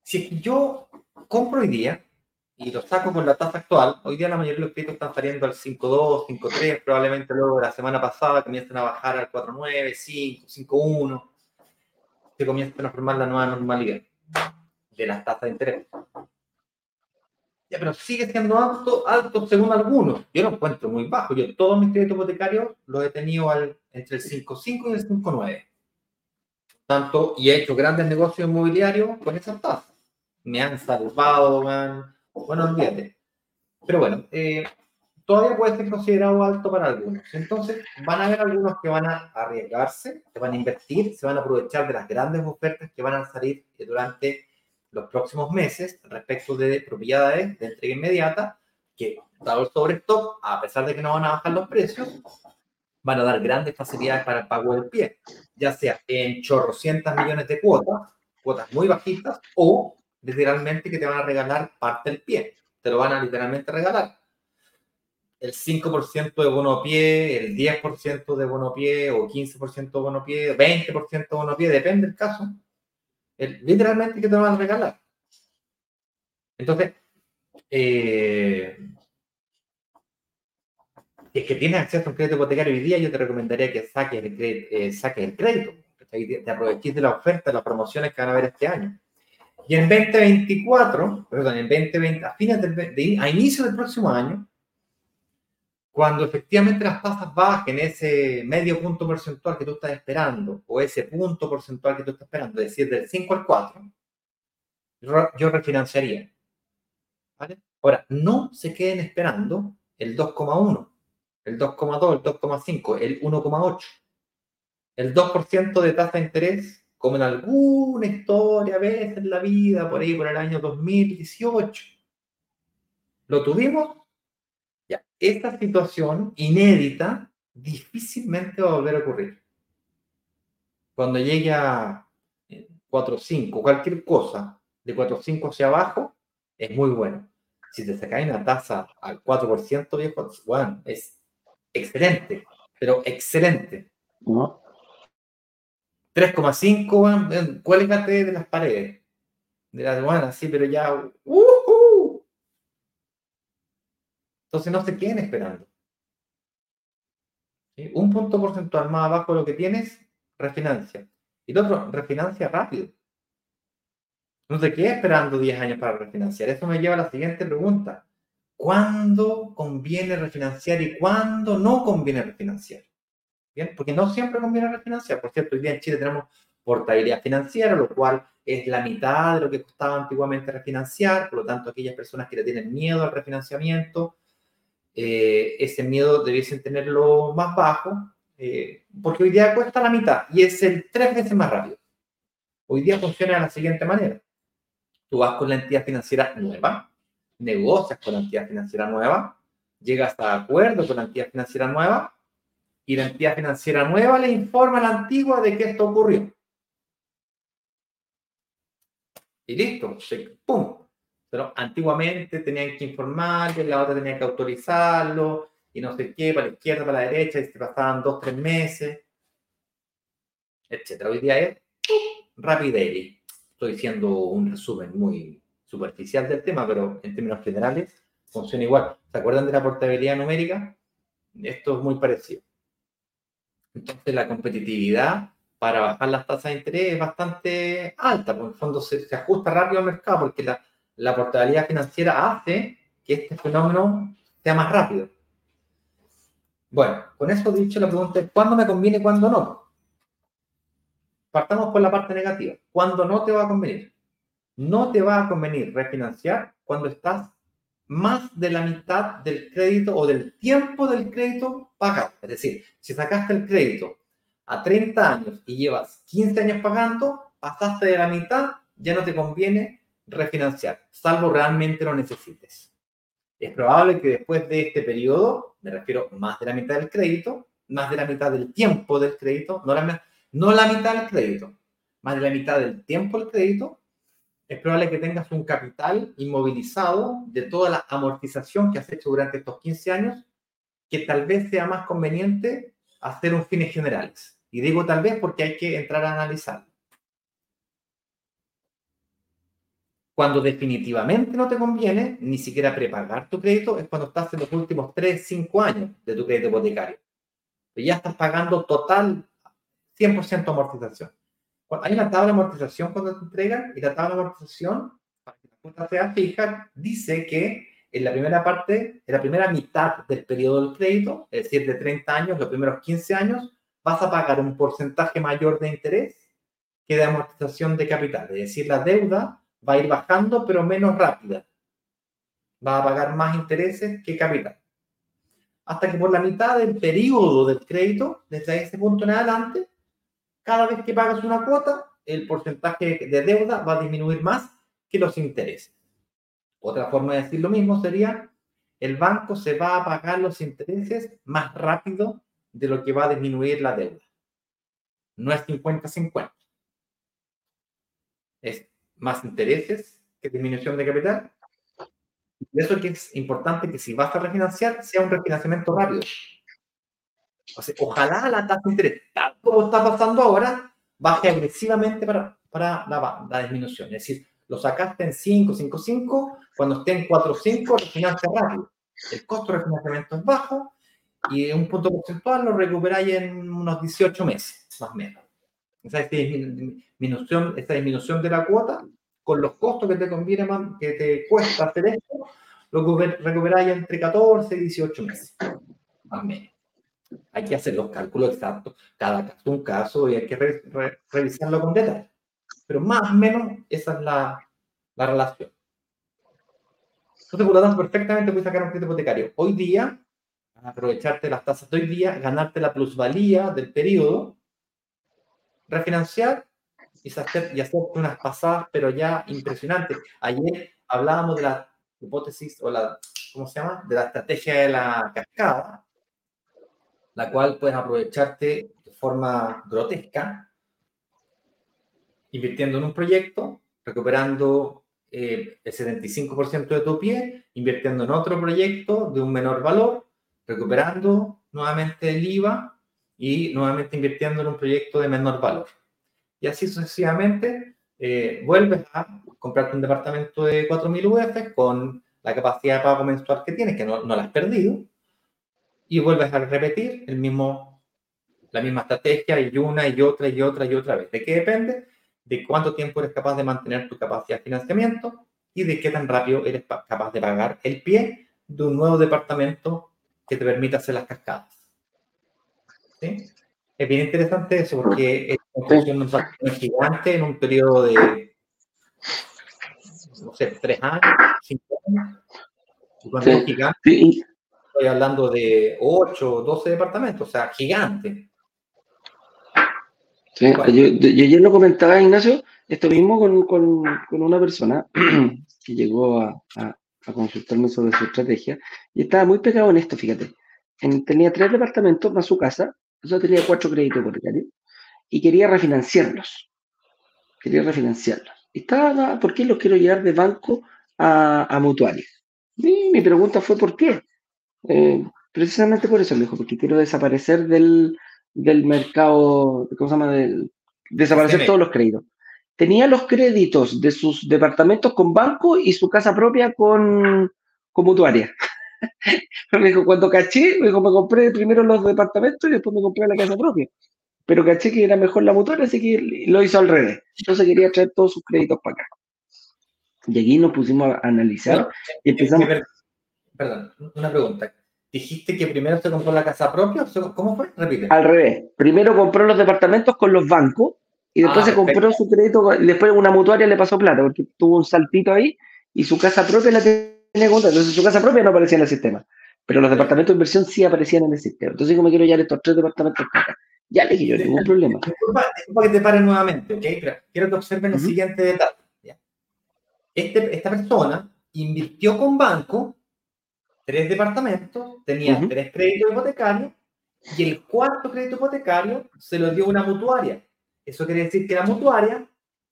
Si yo compro hoy día, y lo saco con la tasa actual, hoy día la mayoría de los créditos están saliendo al 5.2, 5.3, probablemente luego de la semana pasada comienzan a bajar al 4.9, 5, 5.1, se comienza a formar la nueva normalidad de las tasas de interés. Ya, pero sigue siendo alto, alto según algunos. Yo lo encuentro muy bajo. Yo todos mis créditos hipotecarios los he tenido al, entre el 5.5 y el 5.9. Tanto, y he hecho grandes negocios inmobiliarios con esas tasas. Me han salvado, man bueno, olvídate. Pero bueno, eh, todavía puede ser considerado alto para algunos. Entonces, van a haber algunos que van a arriesgarse, que van a invertir, se van a aprovechar de las grandes ofertas que van a salir durante los próximos meses respecto de propiedades de entrega inmediata, que dado el sobrestock, a pesar de que no van a bajar los precios, van a dar grandes facilidades para el pago del pie, ya sea en chorrocientas millones de cuotas, cuotas muy bajitas, o literalmente que te van a regalar parte del pie. Te lo van a literalmente regalar. El 5% de bono pie, el 10% de bono pie, o 15% de bono pie, 20% de bono pie, depende del caso. literalmente que te lo van a regalar. Entonces, eh, si es que tienes acceso a un crédito hipotecario hoy día, yo te recomendaría que saques el, eh, saques el crédito, te aproveches de la oferta, de las promociones que van a haber este año. Y en 2024, perdón, en 2020, a fines del, a inicio del próximo año, cuando efectivamente las tasas bajen ese medio punto porcentual que tú estás esperando, o ese punto porcentual que tú estás esperando, es decir, del 5 al 4, yo refinanciaría. ¿Vale? Ahora, no se queden esperando el 2,1, el 2,2, el 2,5, el 1,8. El 2% de tasa de interés como en alguna historia a veces en la vida, por ahí por el año 2018. ¿Lo tuvimos? Ya, esta situación inédita difícilmente va a volver a ocurrir. Cuando llegue a 4.5, cualquier cosa de 4.5 hacia abajo, es muy bueno. Si te sacáis una tasa al 4%, viejo, bueno, es excelente, pero excelente. No, 3,5, cuélgate de las paredes. De las bueno, sí, pero ya. Uh Entonces no se queden esperando. Un punto porcentual más abajo de lo que tienes, refinancia. Y el otro, refinancia rápido. No se quede esperando 10 años para refinanciar. Eso me lleva a la siguiente pregunta. ¿Cuándo conviene refinanciar y cuándo no conviene refinanciar? Porque no siempre conviene refinanciar. Por cierto, hoy día en Chile tenemos portabilidad financiera, lo cual es la mitad de lo que costaba antiguamente refinanciar, por lo tanto, aquellas personas que le tienen miedo al refinanciamiento, eh, ese miedo debiesen tenerlo más bajo, eh, porque hoy día cuesta la mitad y es el tres veces más rápido. Hoy día funciona de la siguiente manera. Tú vas con la entidad financiera nueva, negocias con la entidad financiera nueva, llegas a acuerdo con la entidad financiera nueva, y la entidad financiera nueva le informa a la antigua de que esto ocurrió. Y listo, ¡pum! Pero antiguamente tenían que informarle, la otra tenía que autorizarlo, y no sé qué, para la izquierda, para la derecha, y se pasaban dos, tres meses, etc. Hoy día es rapidez. Estoy diciendo un resumen muy superficial del tema, pero en términos generales funciona igual. ¿Se acuerdan de la portabilidad numérica? Esto es muy parecido. Entonces la competitividad para bajar las tasas de interés es bastante alta, porque en el fondo se, ajusta rápido al mercado, porque la, la portabilidad financiera hace que este fenómeno sea más rápido. Bueno, con eso dicho, la pregunta es, ¿cuándo me conviene y cuándo no? Partamos por la parte negativa. ¿Cuándo no te va a convenir? No te va a convenir refinanciar cuando estás más de la mitad del crédito o del tiempo del crédito pagado. Es decir, si sacaste el crédito a 30 años y llevas 15 años pagando, pasaste de la mitad, ya no te conviene refinanciar, salvo realmente lo necesites. Es probable que después de este periodo, me refiero más de la mitad del crédito, más de la mitad del tiempo del crédito, no la, no la mitad del crédito, más de la mitad del tiempo del crédito, es probable que tengas un capital inmovilizado de toda la amortización que has hecho durante estos 15 años, que tal vez sea más conveniente hacer un fines generales. Y digo tal vez porque hay que entrar a analizar. Cuando definitivamente no te conviene ni siquiera prepagar tu crédito es cuando estás en los últimos 3, 5 años de tu crédito hipotecario. ya estás pagando total 100% amortización. Hay una tabla de amortización cuando te entregan y la tabla de amortización, para que la cuenta sea fija, dice que en la primera parte, en la primera mitad del periodo del crédito, es decir, de 30 años, los primeros 15 años, vas a pagar un porcentaje mayor de interés que de amortización de capital. Es decir, la deuda va a ir bajando, pero menos rápida. Va a pagar más intereses que capital. Hasta que por la mitad del periodo del crédito, desde ese punto en adelante, cada vez que pagas una cuota, el porcentaje de deuda va a disminuir más que los intereses. Otra forma de decir lo mismo sería, el banco se va a pagar los intereses más rápido de lo que va a disminuir la deuda. No es 50-50. Es más intereses que disminución de capital. Y eso que es importante que si vas a refinanciar, sea un refinanciamiento rápido ojalá la tasa de interés, tal como está pasando ahora, baje agresivamente para, para la, disminución. Es decir, lo sacaste en 5, 5, 5, cuando esté en 4, 5, refinancia rápido. El costo de refinanciamiento es bajo y un punto porcentual lo recuperáis en unos 18 meses, más o menos. Esa disminución, esta disminución de la cuota, con los costos que te conviene, que te cuesta hacer esto, lo recuperáis entre 14 y 18 meses, más o menos. Hay que hacer los cálculos exactos, cada caso un caso y hay que revisarlo con detalle. Pero más o menos esa es la, la relación. Entonces, por lo tanto, perfectamente puedes sacar un crédito hipotecario. Hoy día, aprovecharte las tasas de hoy día, ganarte la plusvalía del periodo, refinanciar y hacer, y hacer unas pasadas, pero ya impresionantes. Ayer hablábamos de la hipótesis o la, ¿cómo se llama? De la estrategia de la cascada, la cual puedes aprovecharte de forma grotesca, invirtiendo en un proyecto, recuperando eh, el 75% de tu pie, invirtiendo en otro proyecto de un menor valor, recuperando nuevamente el IVA y nuevamente invirtiendo en un proyecto de menor valor. Y así sucesivamente eh, vuelves a comprarte un departamento de 4.000 UF con la capacidad de pago mensual que tienes, que no, no la has perdido, y vuelves a repetir el mismo, la misma estrategia y una y otra y otra y otra vez. ¿De qué depende? De cuánto tiempo eres capaz de mantener tu capacidad de financiamiento y de qué tan rápido eres capaz de pagar el pie de un nuevo departamento que te permita hacer las cascadas. ¿Sí? Es bien interesante eso porque es una gigante en un periodo de, no sé, tres años, cinco años. Y cuando es gigante, estoy hablando de 8 o 12 departamentos, o sea, gigante. Sí, yo, yo, ayer lo comentaba, Ignacio, esto mismo con, con, con una persona [CLEARS THROAT] que llegó a, a, consultarme sobre su estrategia y estaba muy pegado en esto, fíjate. tenía tres departamentos más su casa, yo tenía cuatro créditos hipotecarios y quería refinanciarlos. Quería refinanciarlos. Y estaba, ¿por qué los quiero llevar de banco a, a mutuarios? Y mi pregunta fue, ¿por qué? Eh, precisamente por eso, me dijo, porque quiero desaparecer del, del mercado, ¿cómo se llama? Del, desaparecer todos los créditos. Tenía los créditos de sus departamentos con banco y su casa propia con, con mutuaria. [LAUGHS] me dijo, cuando caché, me, dijo, me compré primero los departamentos y después me compré la casa propia. pero caché que era mejor la mutuaria, así que lo hizo al revés. Entonces quería traer todos sus créditos para acá. Y aquí nos pusimos a analizar y empezamos... Perdón, una pregunta. ¿Dijiste que primero se compró la casa propia? ¿Cómo fue? Repite. Al revés. Primero compró los departamentos con los bancos y después ah, se compró su crédito. Después una mutuaria le pasó plata porque tuvo un saltito ahí y su casa propia la tenía contra. Entonces su casa propia no aparecía en el sistema. Pero los departamentos de inversión sí aparecían en el sistema. Entonces yo me quiero llevar estos tres departamentos acá. Ya le dije yo, ningún problema. Disculpa, que te pare nuevamente, ¿ok? Pero quiero que observen el siguiente detalle. Este, esta persona invirtió con banco tres departamentos, tenía tres créditos hipotecarios y el cuarto crédito hipotecario se lo dio una mutuaria. Eso quiere decir que la mutuaria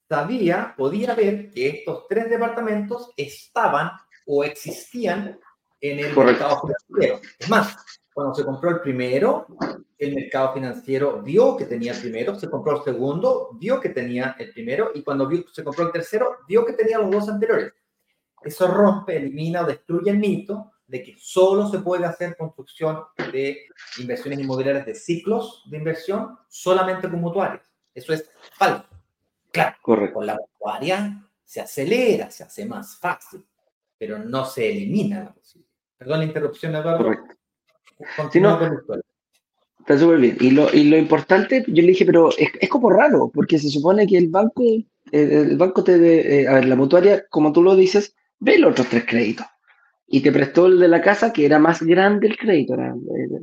sabía, podía ver que estos tres departamentos estaban o existían en el mercado financiero. Es más, cuando se compró el primero, el mercado financiero vio que tenía el primero, se compró el segundo, vio que tenía el primero, y cuando vio, se compró el tercero, vio que tenía los dos anteriores. Eso rompe, elimina o destruye el mito de que solo se puede hacer construcción de inversiones inmobiliarias de ciclos de inversión solamente con mutuarias. Eso es falso. Claro, Correcto. con la mutuaria se acelera, se hace más fácil, pero no se elimina la posibilidad. Perdón la interrupción, Eduardo. Correcto. Continúa con Está súper bien. Y lo, y lo importante, yo le dije, pero es, es como raro, porque se supone que el banco, eh, el banco te, de, eh, a ver, la mutuaria, como tú lo dices, ve los otros tres créditos. Y te prestó el de la casa, que era más grande el crédito, era,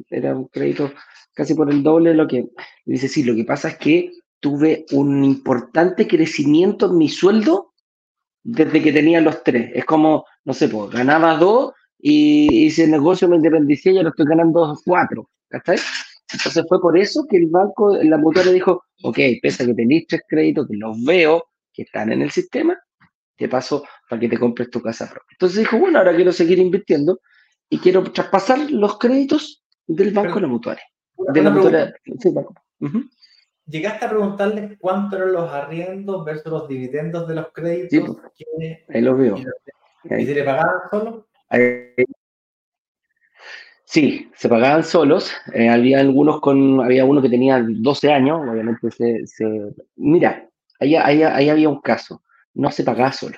era un crédito casi por el doble de lo que... Dice, sí, lo que pasa es que tuve un importante crecimiento en mi sueldo desde que tenía los tres. Es como, no sé, pues ganaba dos y hice negocio, me independicé y ahora estoy ganando cuatro. ¿Cachai? Entonces fue por eso que el banco, la mutuaria dijo, ok, pese a que tenéis tres créditos, que los veo, que están en el sistema, te paso para que te compres tu casa propia. Entonces dijo, bueno, ahora quiero seguir invirtiendo y quiero traspasar los créditos del banco a la mutuaria. De la mutuaria ¿Llegaste a preguntarle cuánto eran los arriendos versus los dividendos de los créditos? Sí, ahí los veo. ¿Y se le pagaban solo? Sí, se pagaban solos. Eh, había algunos con, había uno que tenía 12 años, obviamente se, mira, ahí, ahí, había un caso, no se pagaba solo.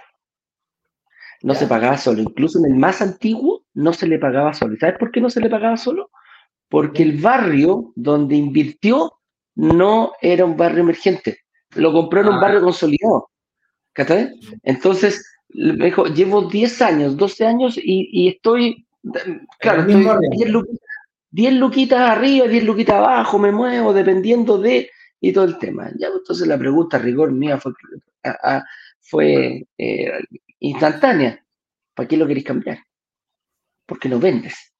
No se pagaba solo. Incluso en el más antiguo no se le pagaba solo. ¿Sabes por qué no se le pagaba solo? Porque el barrio donde invirtió no era un barrio emergente. Lo compró en un ah. barrio consolidado. Entonces, me dijo, llevo 10 años, 12 años y, estoy, claro, estoy 10, luquitas arriba, 10 luquitas abajo, me muevo dependiendo de, y todo el tema. Ya, pues, entonces la pregunta, rigor mía, fue, fue eh, instantánea. ¿Para qué lo queréis cambiar? Porque no vendes.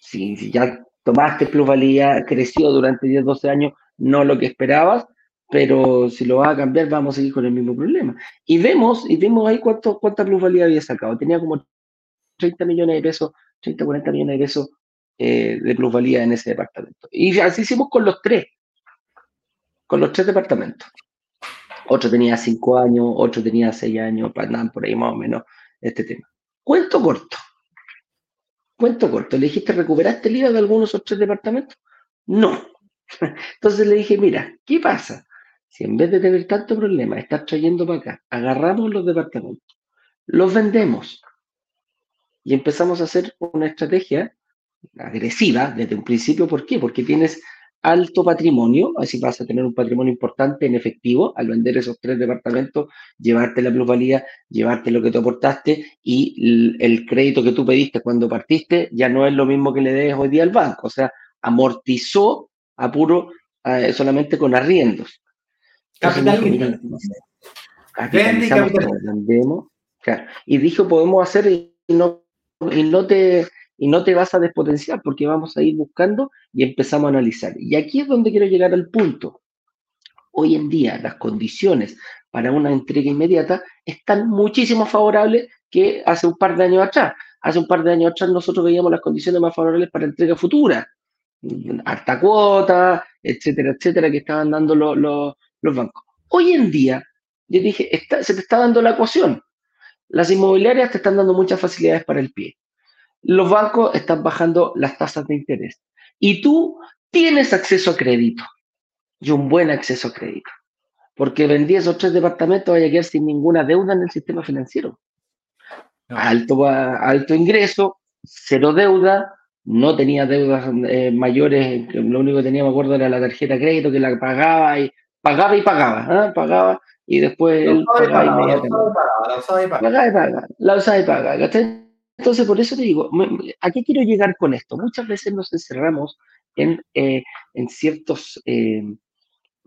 Si, si ya tomaste plusvalía, creció durante 10, 12 años, no lo que esperabas, pero si lo vas a cambiar vamos a seguir con el mismo problema. Y vemos, y vemos ahí cuánto, cuánta plusvalía había sacado. Tenía como 30 millones de pesos, 30, 40 millones de pesos eh, de plusvalía en ese departamento. Y así hicimos con los tres, con los tres departamentos. Otro tenía 5 años, otro tenía 6 años, andaban por ahí más o menos este tema. Cuento corto. Cuento corto. ¿Le dijiste, recuperaste el IVA de algunos de tres departamentos? No. [LAUGHS] Entonces le dije, mira, ¿qué pasa? Si en vez de tener tanto problema, estar trayendo para acá, agarramos los departamentos, los vendemos y empezamos a hacer una estrategia agresiva desde un principio. ¿Por qué? Porque tienes alto patrimonio, así vas a tener un patrimonio importante en efectivo al vender esos tres departamentos, llevarte la plusvalía, llevarte lo que tú aportaste y el, crédito que tú pediste cuando partiste ya no es lo mismo que le des hoy día al banco, o sea, amortizó a puro eh, solamente con arriendos. Capital. Y dijo, podemos hacer y no, y no te y no te vas a despotenciar porque vamos a ir buscando y empezamos a analizar. Y aquí es donde quiero llegar al punto. Hoy en día las condiciones para una entrega inmediata están muchísimo favorables que hace un par de años atrás. Hace un par de años atrás nosotros veíamos las condiciones más favorables para entrega futura. Alta cuota, etcétera, etcétera, que estaban dando los bancos. Hoy en día, yo dije, se te está dando la ecuación. Las inmobiliarias te están dando muchas facilidades para el pie. Los bancos están bajando las tasas de interés. Y tú tienes acceso a crédito. y un buen acceso a crédito. Porque vendí esos tres departamentos, vaya a quedar sin ninguna deuda en el sistema financiero. Alto, alto ingreso, cero deuda, no tenía deudas eh, mayores, lo único que tenía, me acuerdo, era la tarjeta de crédito que la pagaba y pagaba y pagaba, ¿eh? pagaba y después pagaba. La usaba y paga. Pagaba y paga, la usaba y paga. Entonces, por eso te digo, ¿a qué quiero llegar con esto? Muchas veces nos encerramos en, eh, en ciertos eh,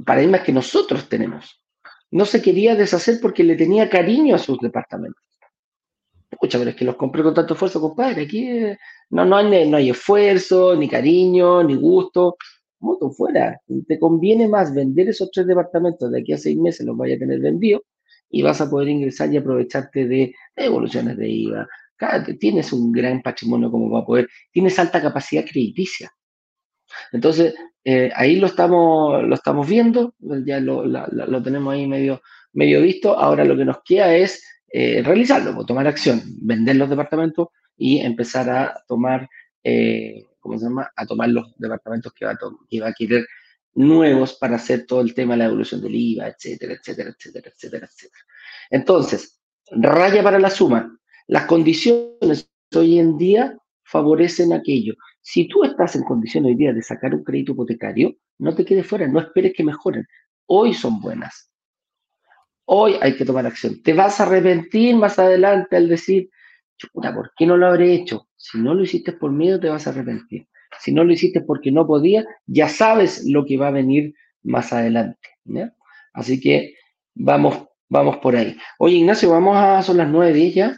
paradigmas que nosotros tenemos. No se quería deshacer porque le tenía cariño a sus departamentos. Pucha, pero es que los compré con tanto esfuerzo, compadre. Aquí eh, no, no, hay, no hay esfuerzo, ni cariño, ni gusto. Moto fuera. Te conviene más vender esos tres departamentos de aquí a seis meses, los vaya a tener vendidos y vas a poder ingresar y aprovecharte de devoluciones de IVA. Tienes un gran patrimonio como va a poder, tienes alta capacidad crediticia. Entonces, eh, ahí lo estamos, lo estamos viendo, ya lo, tenemos ahí medio, medio visto. Ahora lo que nos queda es eh, realizarlo, pues, tomar acción, vender los departamentos y empezar a tomar, eh, ¿cómo se llama? A tomar los departamentos que va a, que va a querer nuevos para hacer todo el tema de la evolución del IVA, etcétera, etcétera, etcétera, etcétera, etcétera. Entonces, raya para la suma. Las condiciones hoy en día favorecen aquello. Si tú estás en condiciones hoy día de sacar un crédito hipotecario, no te quedes fuera, no esperes que mejoren. Hoy son buenas. Hoy hay que tomar acción. Te vas a arrepentir más adelante al decir, chuta, ¿por qué no lo habré hecho? Si no lo hiciste por miedo, te vas a arrepentir. Si no lo hiciste porque no podía, ya sabes lo que va a venir más adelante. Así que vamos, vamos por ahí. Oye, Ignacio, vamos a, son las nueve ya.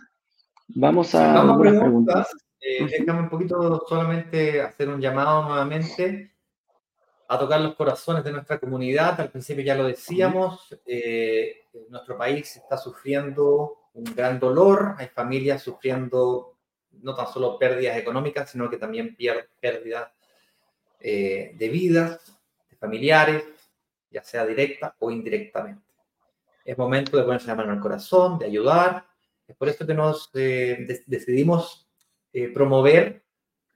Vamos a vamos preguntas. Eh, déjame un poquito solamente hacer un llamado nuevamente a tocar los corazones de nuestra comunidad. Al principio ya lo decíamos, eh, nuestro país está sufriendo un gran dolor, hay familias sufriendo no tan solo pérdidas económicas, sino que también pérdidas eh, de vidas, de familiares, ya sea directa o indirectamente. Es momento de ponerse la mano al corazón, de ayudar. Es por esto que nos eh, decidimos eh, promover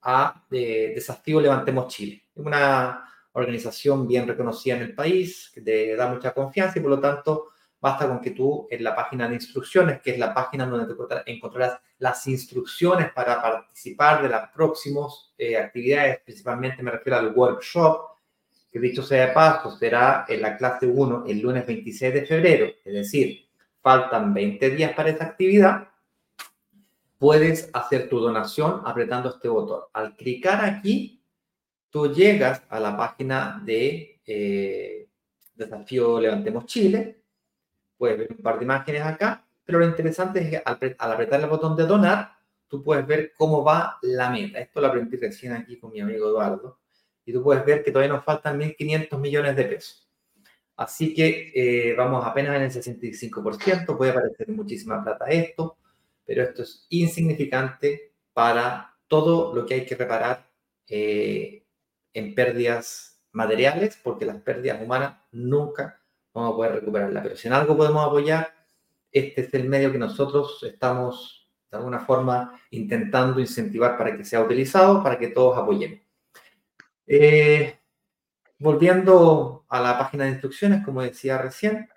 a Desafío Levantemos Chile. Es una organización bien reconocida en el país, que te da mucha confianza y por lo tanto basta con que tú en la página de instrucciones, que es la página donde te encontrarás las instrucciones para participar de las próximas eh, actividades, principalmente me refiero al workshop, que dicho sea de paso, será en la clase 1 el lunes 26 de febrero, es decir, faltan 20 días para esa actividad, puedes hacer tu donación apretando este botón. Al clicar aquí, tú llegas a la página de eh, Desafío Levantemos Chile, puedes ver un par de imágenes acá, pero lo interesante es que al, apretar el botón de donar, tú puedes ver cómo va la meta. Esto lo aprendí recién aquí con mi amigo Eduardo. Y tú puedes ver que todavía nos faltan 1.500 millones de pesos. Así que eh, vamos apenas en el 65%, puede parecer muchísima plata esto, pero esto es insignificante para todo lo que hay que reparar eh, en pérdidas materiales, porque las pérdidas humanas nunca vamos a poder recuperarla. Pero si en algo podemos apoyar, este es el medio que nosotros estamos de alguna forma intentando incentivar para que sea utilizado, para que todos apoyemos. Eh, volviendo a la página de instrucciones, como decía recién,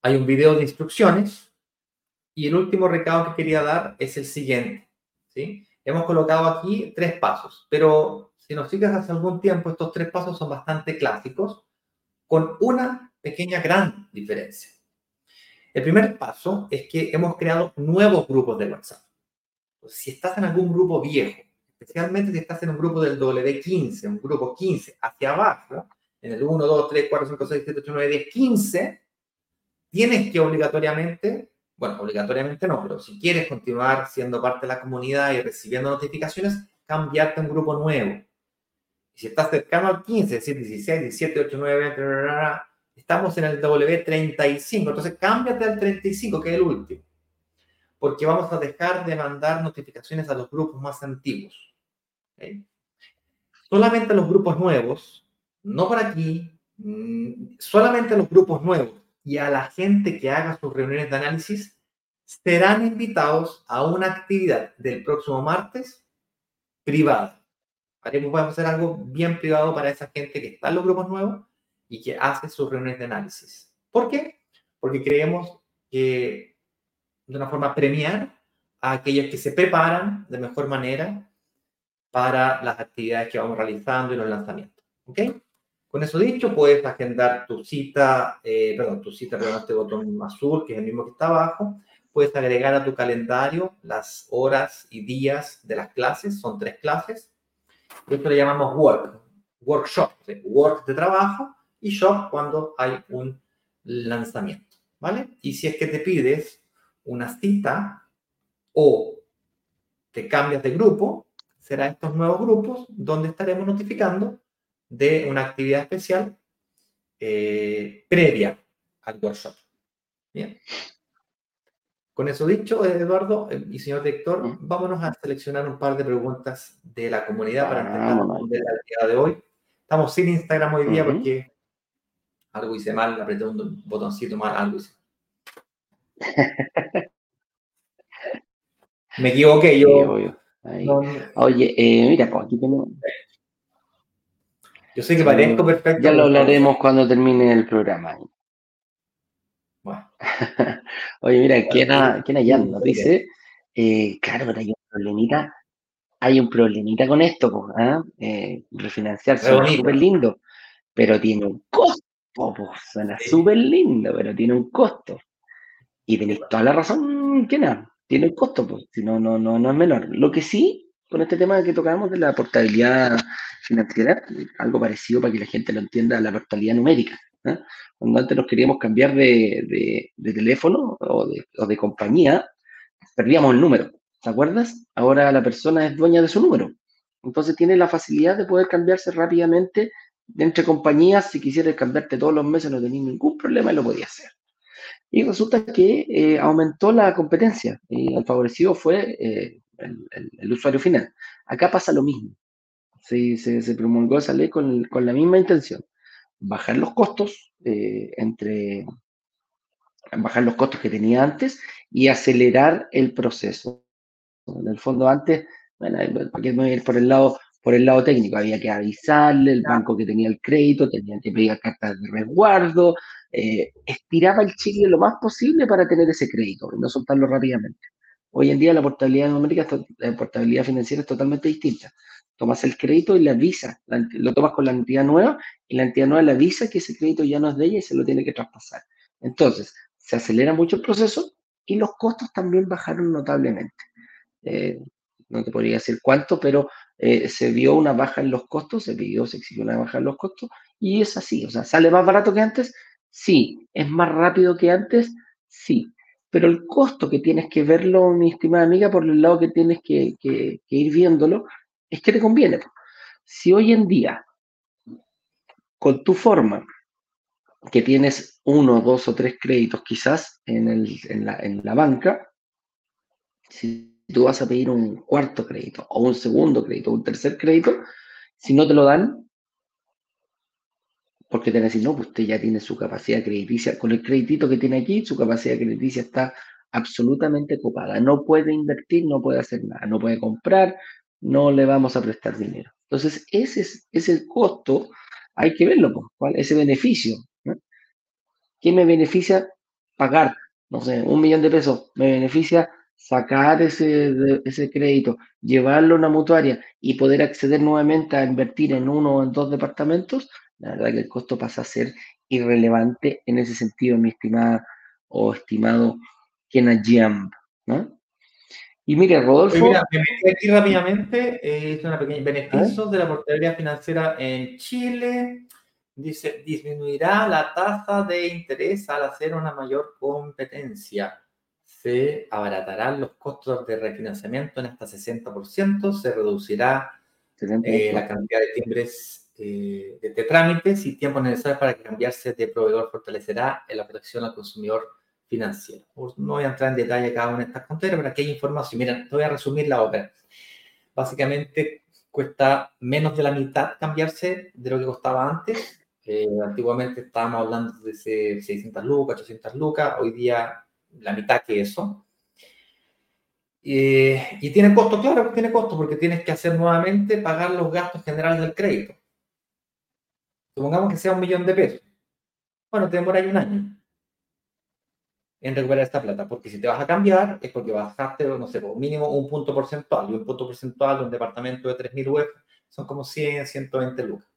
hay un video de instrucciones y el último recado que quería dar es el siguiente. ¿sí? Hemos colocado aquí tres pasos, pero si nos sigues hace algún tiempo, estos tres pasos son bastante clásicos, con una pequeña gran diferencia. El primer paso es que hemos creado nuevos grupos de WhatsApp. Si estás en algún grupo viejo, especialmente si estás en un grupo del W15, un grupo 15, hacia abajo, en el 1, 2, 3, 4, 5, 6, 7, 8, 9, 10, 15, tienes que obligatoriamente, bueno, obligatoriamente no, pero si quieres continuar siendo parte de la comunidad y recibiendo notificaciones, cambiarte a un grupo nuevo. Y si estás cercano al 15, es decir, 16, 17, 8, 9, 20, Estamos en el W35, entonces cámbiate al 35, que es el último. Porque vamos a dejar de mandar notificaciones a los grupos más antiguos. Solamente a los grupos nuevos, no por aquí, mm, solamente los grupos nuevos y a la gente que haga sus reuniones de análisis serán invitados a una actividad del próximo martes privada. Haremos, vamos a hacer algo bien privado para esa gente que está en los grupos nuevos y que hace sus reuniones de análisis. ¿Por qué? Porque creemos que de una forma premiar a aquellos que se preparan de mejor manera para las actividades que vamos realizando y los lanzamientos. ¿Ok? Con eso dicho, puedes agendar tu cita, eh, perdón, tu cita, perdón, este botón azul, que es el mismo que está abajo. Puedes agregar a tu calendario las horas y días de las clases, son tres clases. Esto le llamamos work, workshop, work de trabajo y shop cuando hay un lanzamiento, ¿vale? Y si es que te pides una cita o te cambias de grupo, serán estos nuevos grupos donde estaremos notificando de una actividad especial eh, previa al workshop. Bien. Con eso dicho, Eduardo eh, y señor director, vámonos a seleccionar un par de preguntas de la comunidad para responder al día de hoy. Estamos sin Instagram hoy día porque algo hice mal, apreté un botoncito mal, algo hice. [LAUGHS] Me equivoqué, yo. Oye, eh, mira, pues aquí tenemos. Yo sé que parezco perfecto. Ya lo hablaremos cuando termine el programa. Bueno. [LAUGHS] Oye, mira, ¿quién, ¿quién allá nos dice? Eh, claro, pero hay un problemita. Hay un problemita con esto, pues, ¿ah? eh, refinanciarse es súper lindo, pero tiene un costo, pues, suena súper lindo, pero tiene un costo. Y tenéis toda la razón, ¿quién Tiene un costo, pues, si no, no, no, no es menor. Lo que sí con este tema que tocamos de la portabilidad financiera, algo parecido para que la gente lo entienda, la portabilidad numérica. ¿eh? Cuando antes nos queríamos cambiar de, teléfono o de, compañía, perdíamos el número. ¿Te acuerdas? Ahora la persona es dueña de su número. Entonces tiene la facilidad de poder cambiarse rápidamente entre compañías. Si quisieras cambiarte todos los meses, no tenías ningún problema y lo podías hacer. Y resulta que eh, aumentó la competencia y el favorecido fue eh, el, usuario final. Acá pasa lo mismo. Se, promulgó esa ley con, la misma intención. Bajar los costos eh, entre bajar los costos que tenía antes y acelerar el proceso. En el fondo antes, bueno, por el lado por el lado técnico, había que avisarle, el banco que tenía el crédito tenía que pedir cartas de resguardo, eh, estiraba el chicle lo más posible para tener ese crédito y no soltarlo rápidamente. Hoy en día la portabilidad numérica, la portabilidad financiera es totalmente distinta. Tomas el crédito y le avisa, lo tomas con la entidad nueva y la entidad nueva le avisa que ese crédito ya no es de ella y se lo tiene que traspasar. Entonces, se acelera mucho el proceso y los costos también bajaron notablemente. Eh, no te podría decir cuánto, pero eh, se vio una baja en los costos, se pidió, se exigió una baja en los costos y es así. O sea, ¿sale más barato que antes? Sí. ¿Es más rápido que antes? Sí pero el costo que tienes que verlo, mi estimada amiga, por el lado que tienes que, ir viéndolo, es que te conviene. Si hoy en día, con tu forma, que tienes uno, dos o tres créditos quizás en, la, en la banca, si tú vas a pedir un cuarto crédito o un segundo crédito un tercer crédito, si no te lo dan, porque te van a decir, no, pues usted ya tiene su capacidad crediticia, con el crédito que tiene aquí, su capacidad crediticia está absolutamente copada. No puede invertir, no puede hacer nada, no puede comprar, no le vamos a prestar dinero. Entonces, ese es, el costo, hay que verlo, pues, ¿cuál? ese beneficio. ¿Qué me beneficia pagar? No sé, un millón de pesos, me beneficia sacar ese, ese crédito, llevarlo a una mutuaria y poder acceder nuevamente a invertir en uno o en dos departamentos, la verdad que el costo pasa a ser irrelevante en ese sentido, mi estimada o estimado Kena Jam, ¿no? Y mire, Rodolfo. mira, me metí aquí rápidamente, eh, es una pequeña beneficios de la portabilidad financiera en Chile. Dice, disminuirá la tasa de interés al hacer una mayor competencia. Se abaratarán los costos de refinanciamiento en hasta 60%, se reducirá eh, la cantidad de timbres eh, de, trámites y tiempo necesario para cambiarse de proveedor fortalecerá la protección al consumidor financiero. No voy a entrar en detalle cada una de estas fronteras, pero aquí hay información. Mira, te voy a resumir la obra. Básicamente cuesta menos de la mitad cambiarse de lo que costaba antes. Eh, antiguamente estábamos hablando de 600 lucas, 800 lucas, hoy día la mitad que eso. y tiene costo, claro que tiene costo, porque tienes que hacer nuevamente pagar los gastos generales del crédito. Supongamos que sea un millón de pesos. Bueno, te demora un año en recuperar esta plata, porque si te vas a cambiar es porque bajaste, no sé, mínimo un punto porcentual, y un punto porcentual de un departamento de 3.000 UF son como 100, 120 lucas.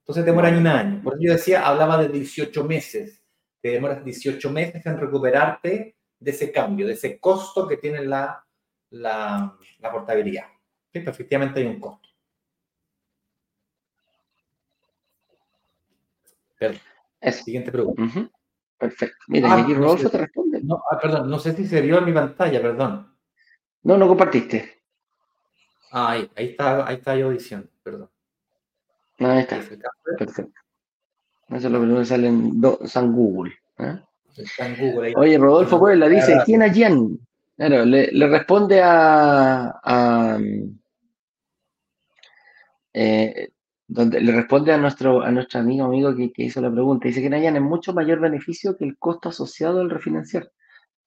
Entonces te demora un año. Por eso yo decía, hablaba de 18 meses. Te demoras 18 meses en recuperarte de ese cambio, de ese costo que tiene la, la, la portabilidad. ¿Sí? efectivamente hay un costo. Perdón. Siguiente pregunta. Perfecto. Mira, ah, aquí Rodolfo te responde. No, ah, perdón, no sé si se vio en mi pantalla, perdón. No, no compartiste. Ah, ahí, ahí está, ahí está yo diciendo, perdón. Ahí está. Perfecto. Eso es lo que sale en San Google. ¿eh? Google Oye, Rodolfo Puebla dice, ¿quién Jan? Claro, le, le responde a, a eh, donde le responde a nuestro, a nuestro amigo amigo que, hizo la pregunta. Dice que Nayan es mucho mayor beneficio que el costo asociado al refinanciar.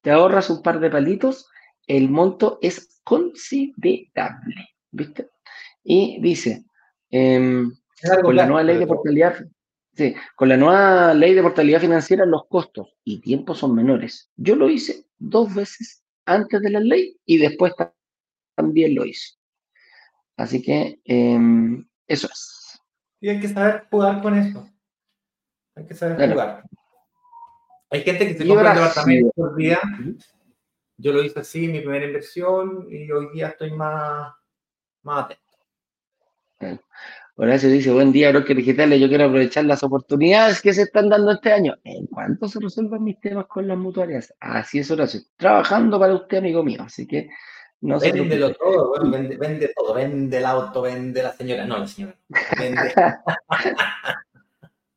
Te ahorras un par de palitos, el monto es considerable. ¿Viste? Y dice, em, con la nueva ley de portabilidad, sí, con la nueva ley de portabilidad financiera los costos y tiempos son menores. Yo lo hice dos veces antes de la ley y después también lo hice. Así que em, eso es. Y hay que saber jugar con eso. Hay que saber jugar. Hay gente que se compra un departamento por día. Yo lo hice así, mi primera inversión, y hoy día estoy más, más atento. Horacio dice, buen día, que Digitales, yo quiero aprovechar las oportunidades que se están dando este año. ¿En cuánto se resuelvan mis temas con las mutuarias? Así es, Horacio. Trabajando para usted, amigo mío. Así que no Véndelo todo, vende, vende, todo, vende el auto, vende la señora, no la señora. Vende,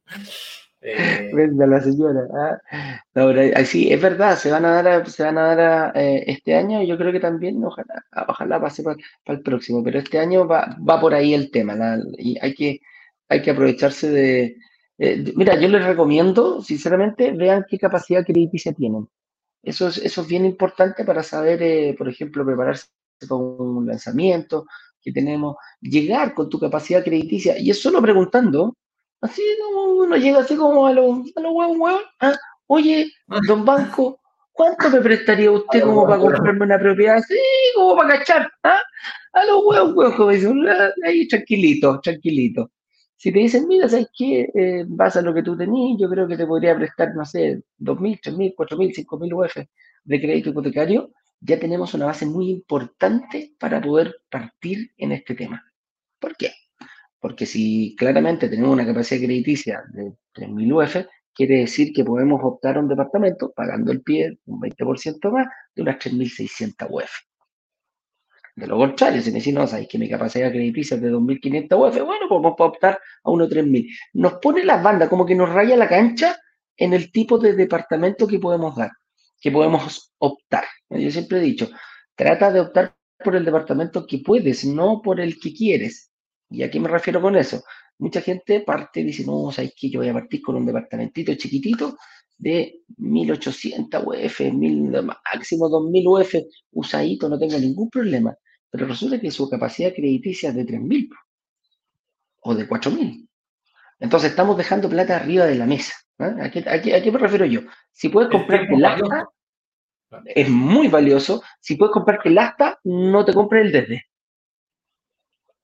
[LAUGHS] eh, a la señora. ¿ah? sí, es verdad, se van a dar, se van a dar eh, este año, yo creo que también, ojalá, ojalá pase para, el próximo, pero este año va, va por ahí el tema, y hay que, hay que aprovecharse de, eh, Mira, yo les recomiendo, sinceramente, vean qué capacidad crediticia tienen. Eso es, eso es bien importante para saber, eh, por ejemplo, prepararse con un lanzamiento que tenemos, llegar con tu capacidad crediticia. Y es solo preguntando, así uno llega así como a los a lo huevos, ¿ah? oye, don Banco, ¿cuánto me prestaría usted como para comprarme una propiedad así, como para cachar? ¿ah? A los huevos, huevos, como dicen, ahí tranquilito, tranquilito. Si te dicen, mira, ¿sabes qué? Eh, vas a lo que tú tenías, yo creo que te podría prestar, no sé, 2.000, 3.000, 4.000, 5.000 UF de crédito hipotecario, ya tenemos una base muy importante para poder partir en este tema. ¿Por qué? Porque si claramente tenemos una capacidad crediticia de 3.000 UF, quiere decir que podemos optar a un departamento pagando el pie un 20% más de unas 3.600 UF. De lo contrario, si me dicen, no, sabéis que mi capacidad crediticia es de 2.500 UF, bueno, pues vamos a optar a uno 3.000. Nos pone las bandas, como que nos raya la cancha en el tipo de departamento que podemos dar, que podemos optar. Yo siempre he dicho, trata de optar por el departamento que puedes, no por el que quieres. ¿Y a qué me refiero con eso? Mucha gente parte y dice, no, sabéis que yo voy a partir con un departamentito chiquitito de 1800 UF, máximo 2000 UF, usadito, no tengo ningún problema pero resulta que su capacidad crediticia es de 3.000 o de 4.000. Entonces estamos dejando plata arriba de la mesa. ¿eh? ¿A, qué, me refiero yo? Si puedes comprarte el asta, es muy valioso. Si puedes comprarte el asta, no te compres el desde.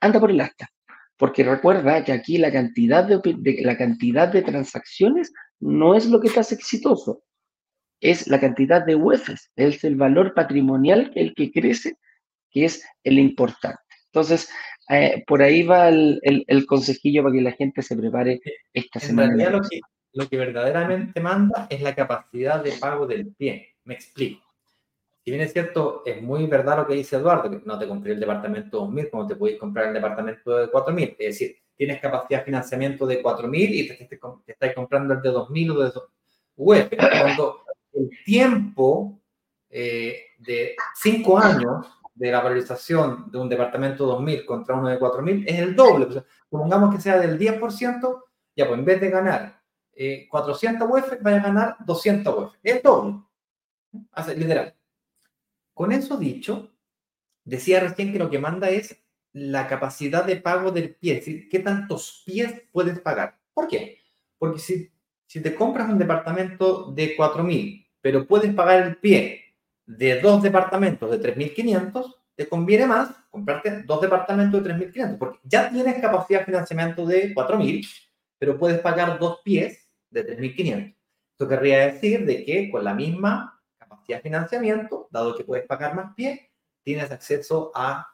Anda por el asta. Porque recuerda que aquí la cantidad de, la cantidad de transacciones no es lo que te hace exitoso. Es la cantidad de UEFs, es el valor patrimonial el que crece que es el importante. Entonces, eh, por ahí va el, consejillo para que la gente se prepare esta semana. En realidad lo que, lo que verdaderamente manda es la capacidad de pago del pie. Me explico. Si bien es cierto, es muy verdad lo que dice Eduardo, que no te compré el departamento de 2.000 como te podéis comprar el departamento de 4.000. Es decir, tienes capacidad de financiamiento de 4.000 y te, te, estás comprando el de 2.000 o de web. Cuando el tiempo eh, de 5 años de la valorización de un departamento 2.000 contra uno de 4.000 es el doble. O supongamos que sea del 10%, ya pues en vez de ganar 400 eh, UF, vaya a ganar 200 UF. Es doble. Hace, literal. Con eso dicho, decía recién que lo que manda es la capacidad de pago del pie, es decir, qué tantos pies puedes pagar. ¿Por qué? Porque si, si te compras un departamento de 4.000, pero puedes pagar el pie de dos departamentos de 3.500, te conviene más comprarte dos departamentos de 3.500, porque ya tienes capacidad de financiamiento de 4.000, pero puedes pagar dos pies de 3.500. Esto querría decir de que con la misma capacidad de financiamiento, dado que puedes pagar más pies, tienes acceso a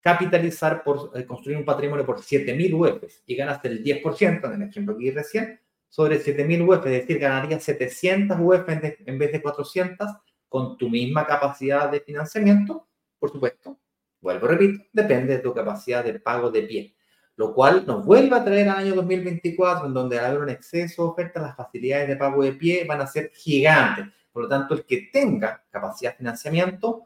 capitalizar por eh, construir un patrimonio por 7.000 UFs y ganaste el 10%, en el ejemplo que di recién, sobre 7.000 UF, es decir, ganarías 700 UF en, vez de 400 con tu misma capacidad de financiamiento, por supuesto, vuelvo, repito, depende de tu capacidad de pago de pie, lo cual nos vuelve a traer al año 2024, en donde al haber un exceso de oferta, las facilidades de pago de pie van a ser gigantes. Por lo tanto, el que tenga capacidad de financiamiento,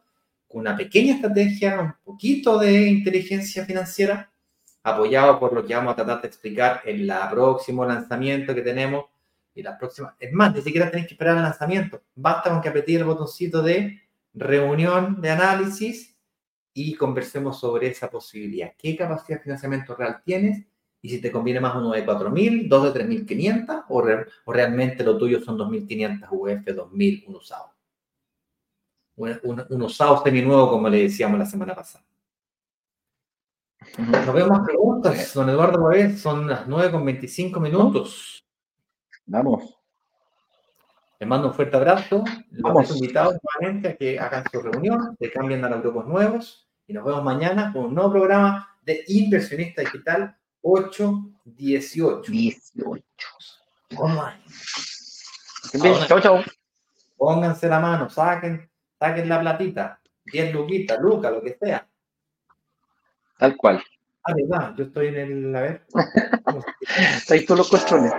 con una pequeña estrategia, un poquito de inteligencia financiera, apoyado por lo que vamos a tratar de explicar en el próximo lanzamiento que tenemos y las próximas. Es más, ni siquiera tenéis que esperar el lanzamiento. Basta con que apretéis el botoncito de reunión de análisis y conversemos sobre esa posibilidad. ¿Qué capacidad de financiamiento real tienes? Y si te conviene más uno de 4.000, dos de 3.500 o, o realmente lo tuyo son 2.500 UF, 2.000 un usado un, un, un usado seminuevo, como le decíamos la semana pasada. Nos vemos más preguntas, don Eduardo son las 9 con 25 minutos. Vamos. Les mando un fuerte abrazo. Los invitados nuevamente a que hagan su reunión, que cambien a los grupos nuevos y nos vemos mañana con un nuevo programa de Inversionista Digital 818. 18. Chau, chau. Pónganse la mano, saquen saquen la platita, 10 luquitas, Luca, lo que sea. Tal cual. Ah, verdad, yo estoy en el, a ver. [LAUGHS] Ahí tú los cuestiones.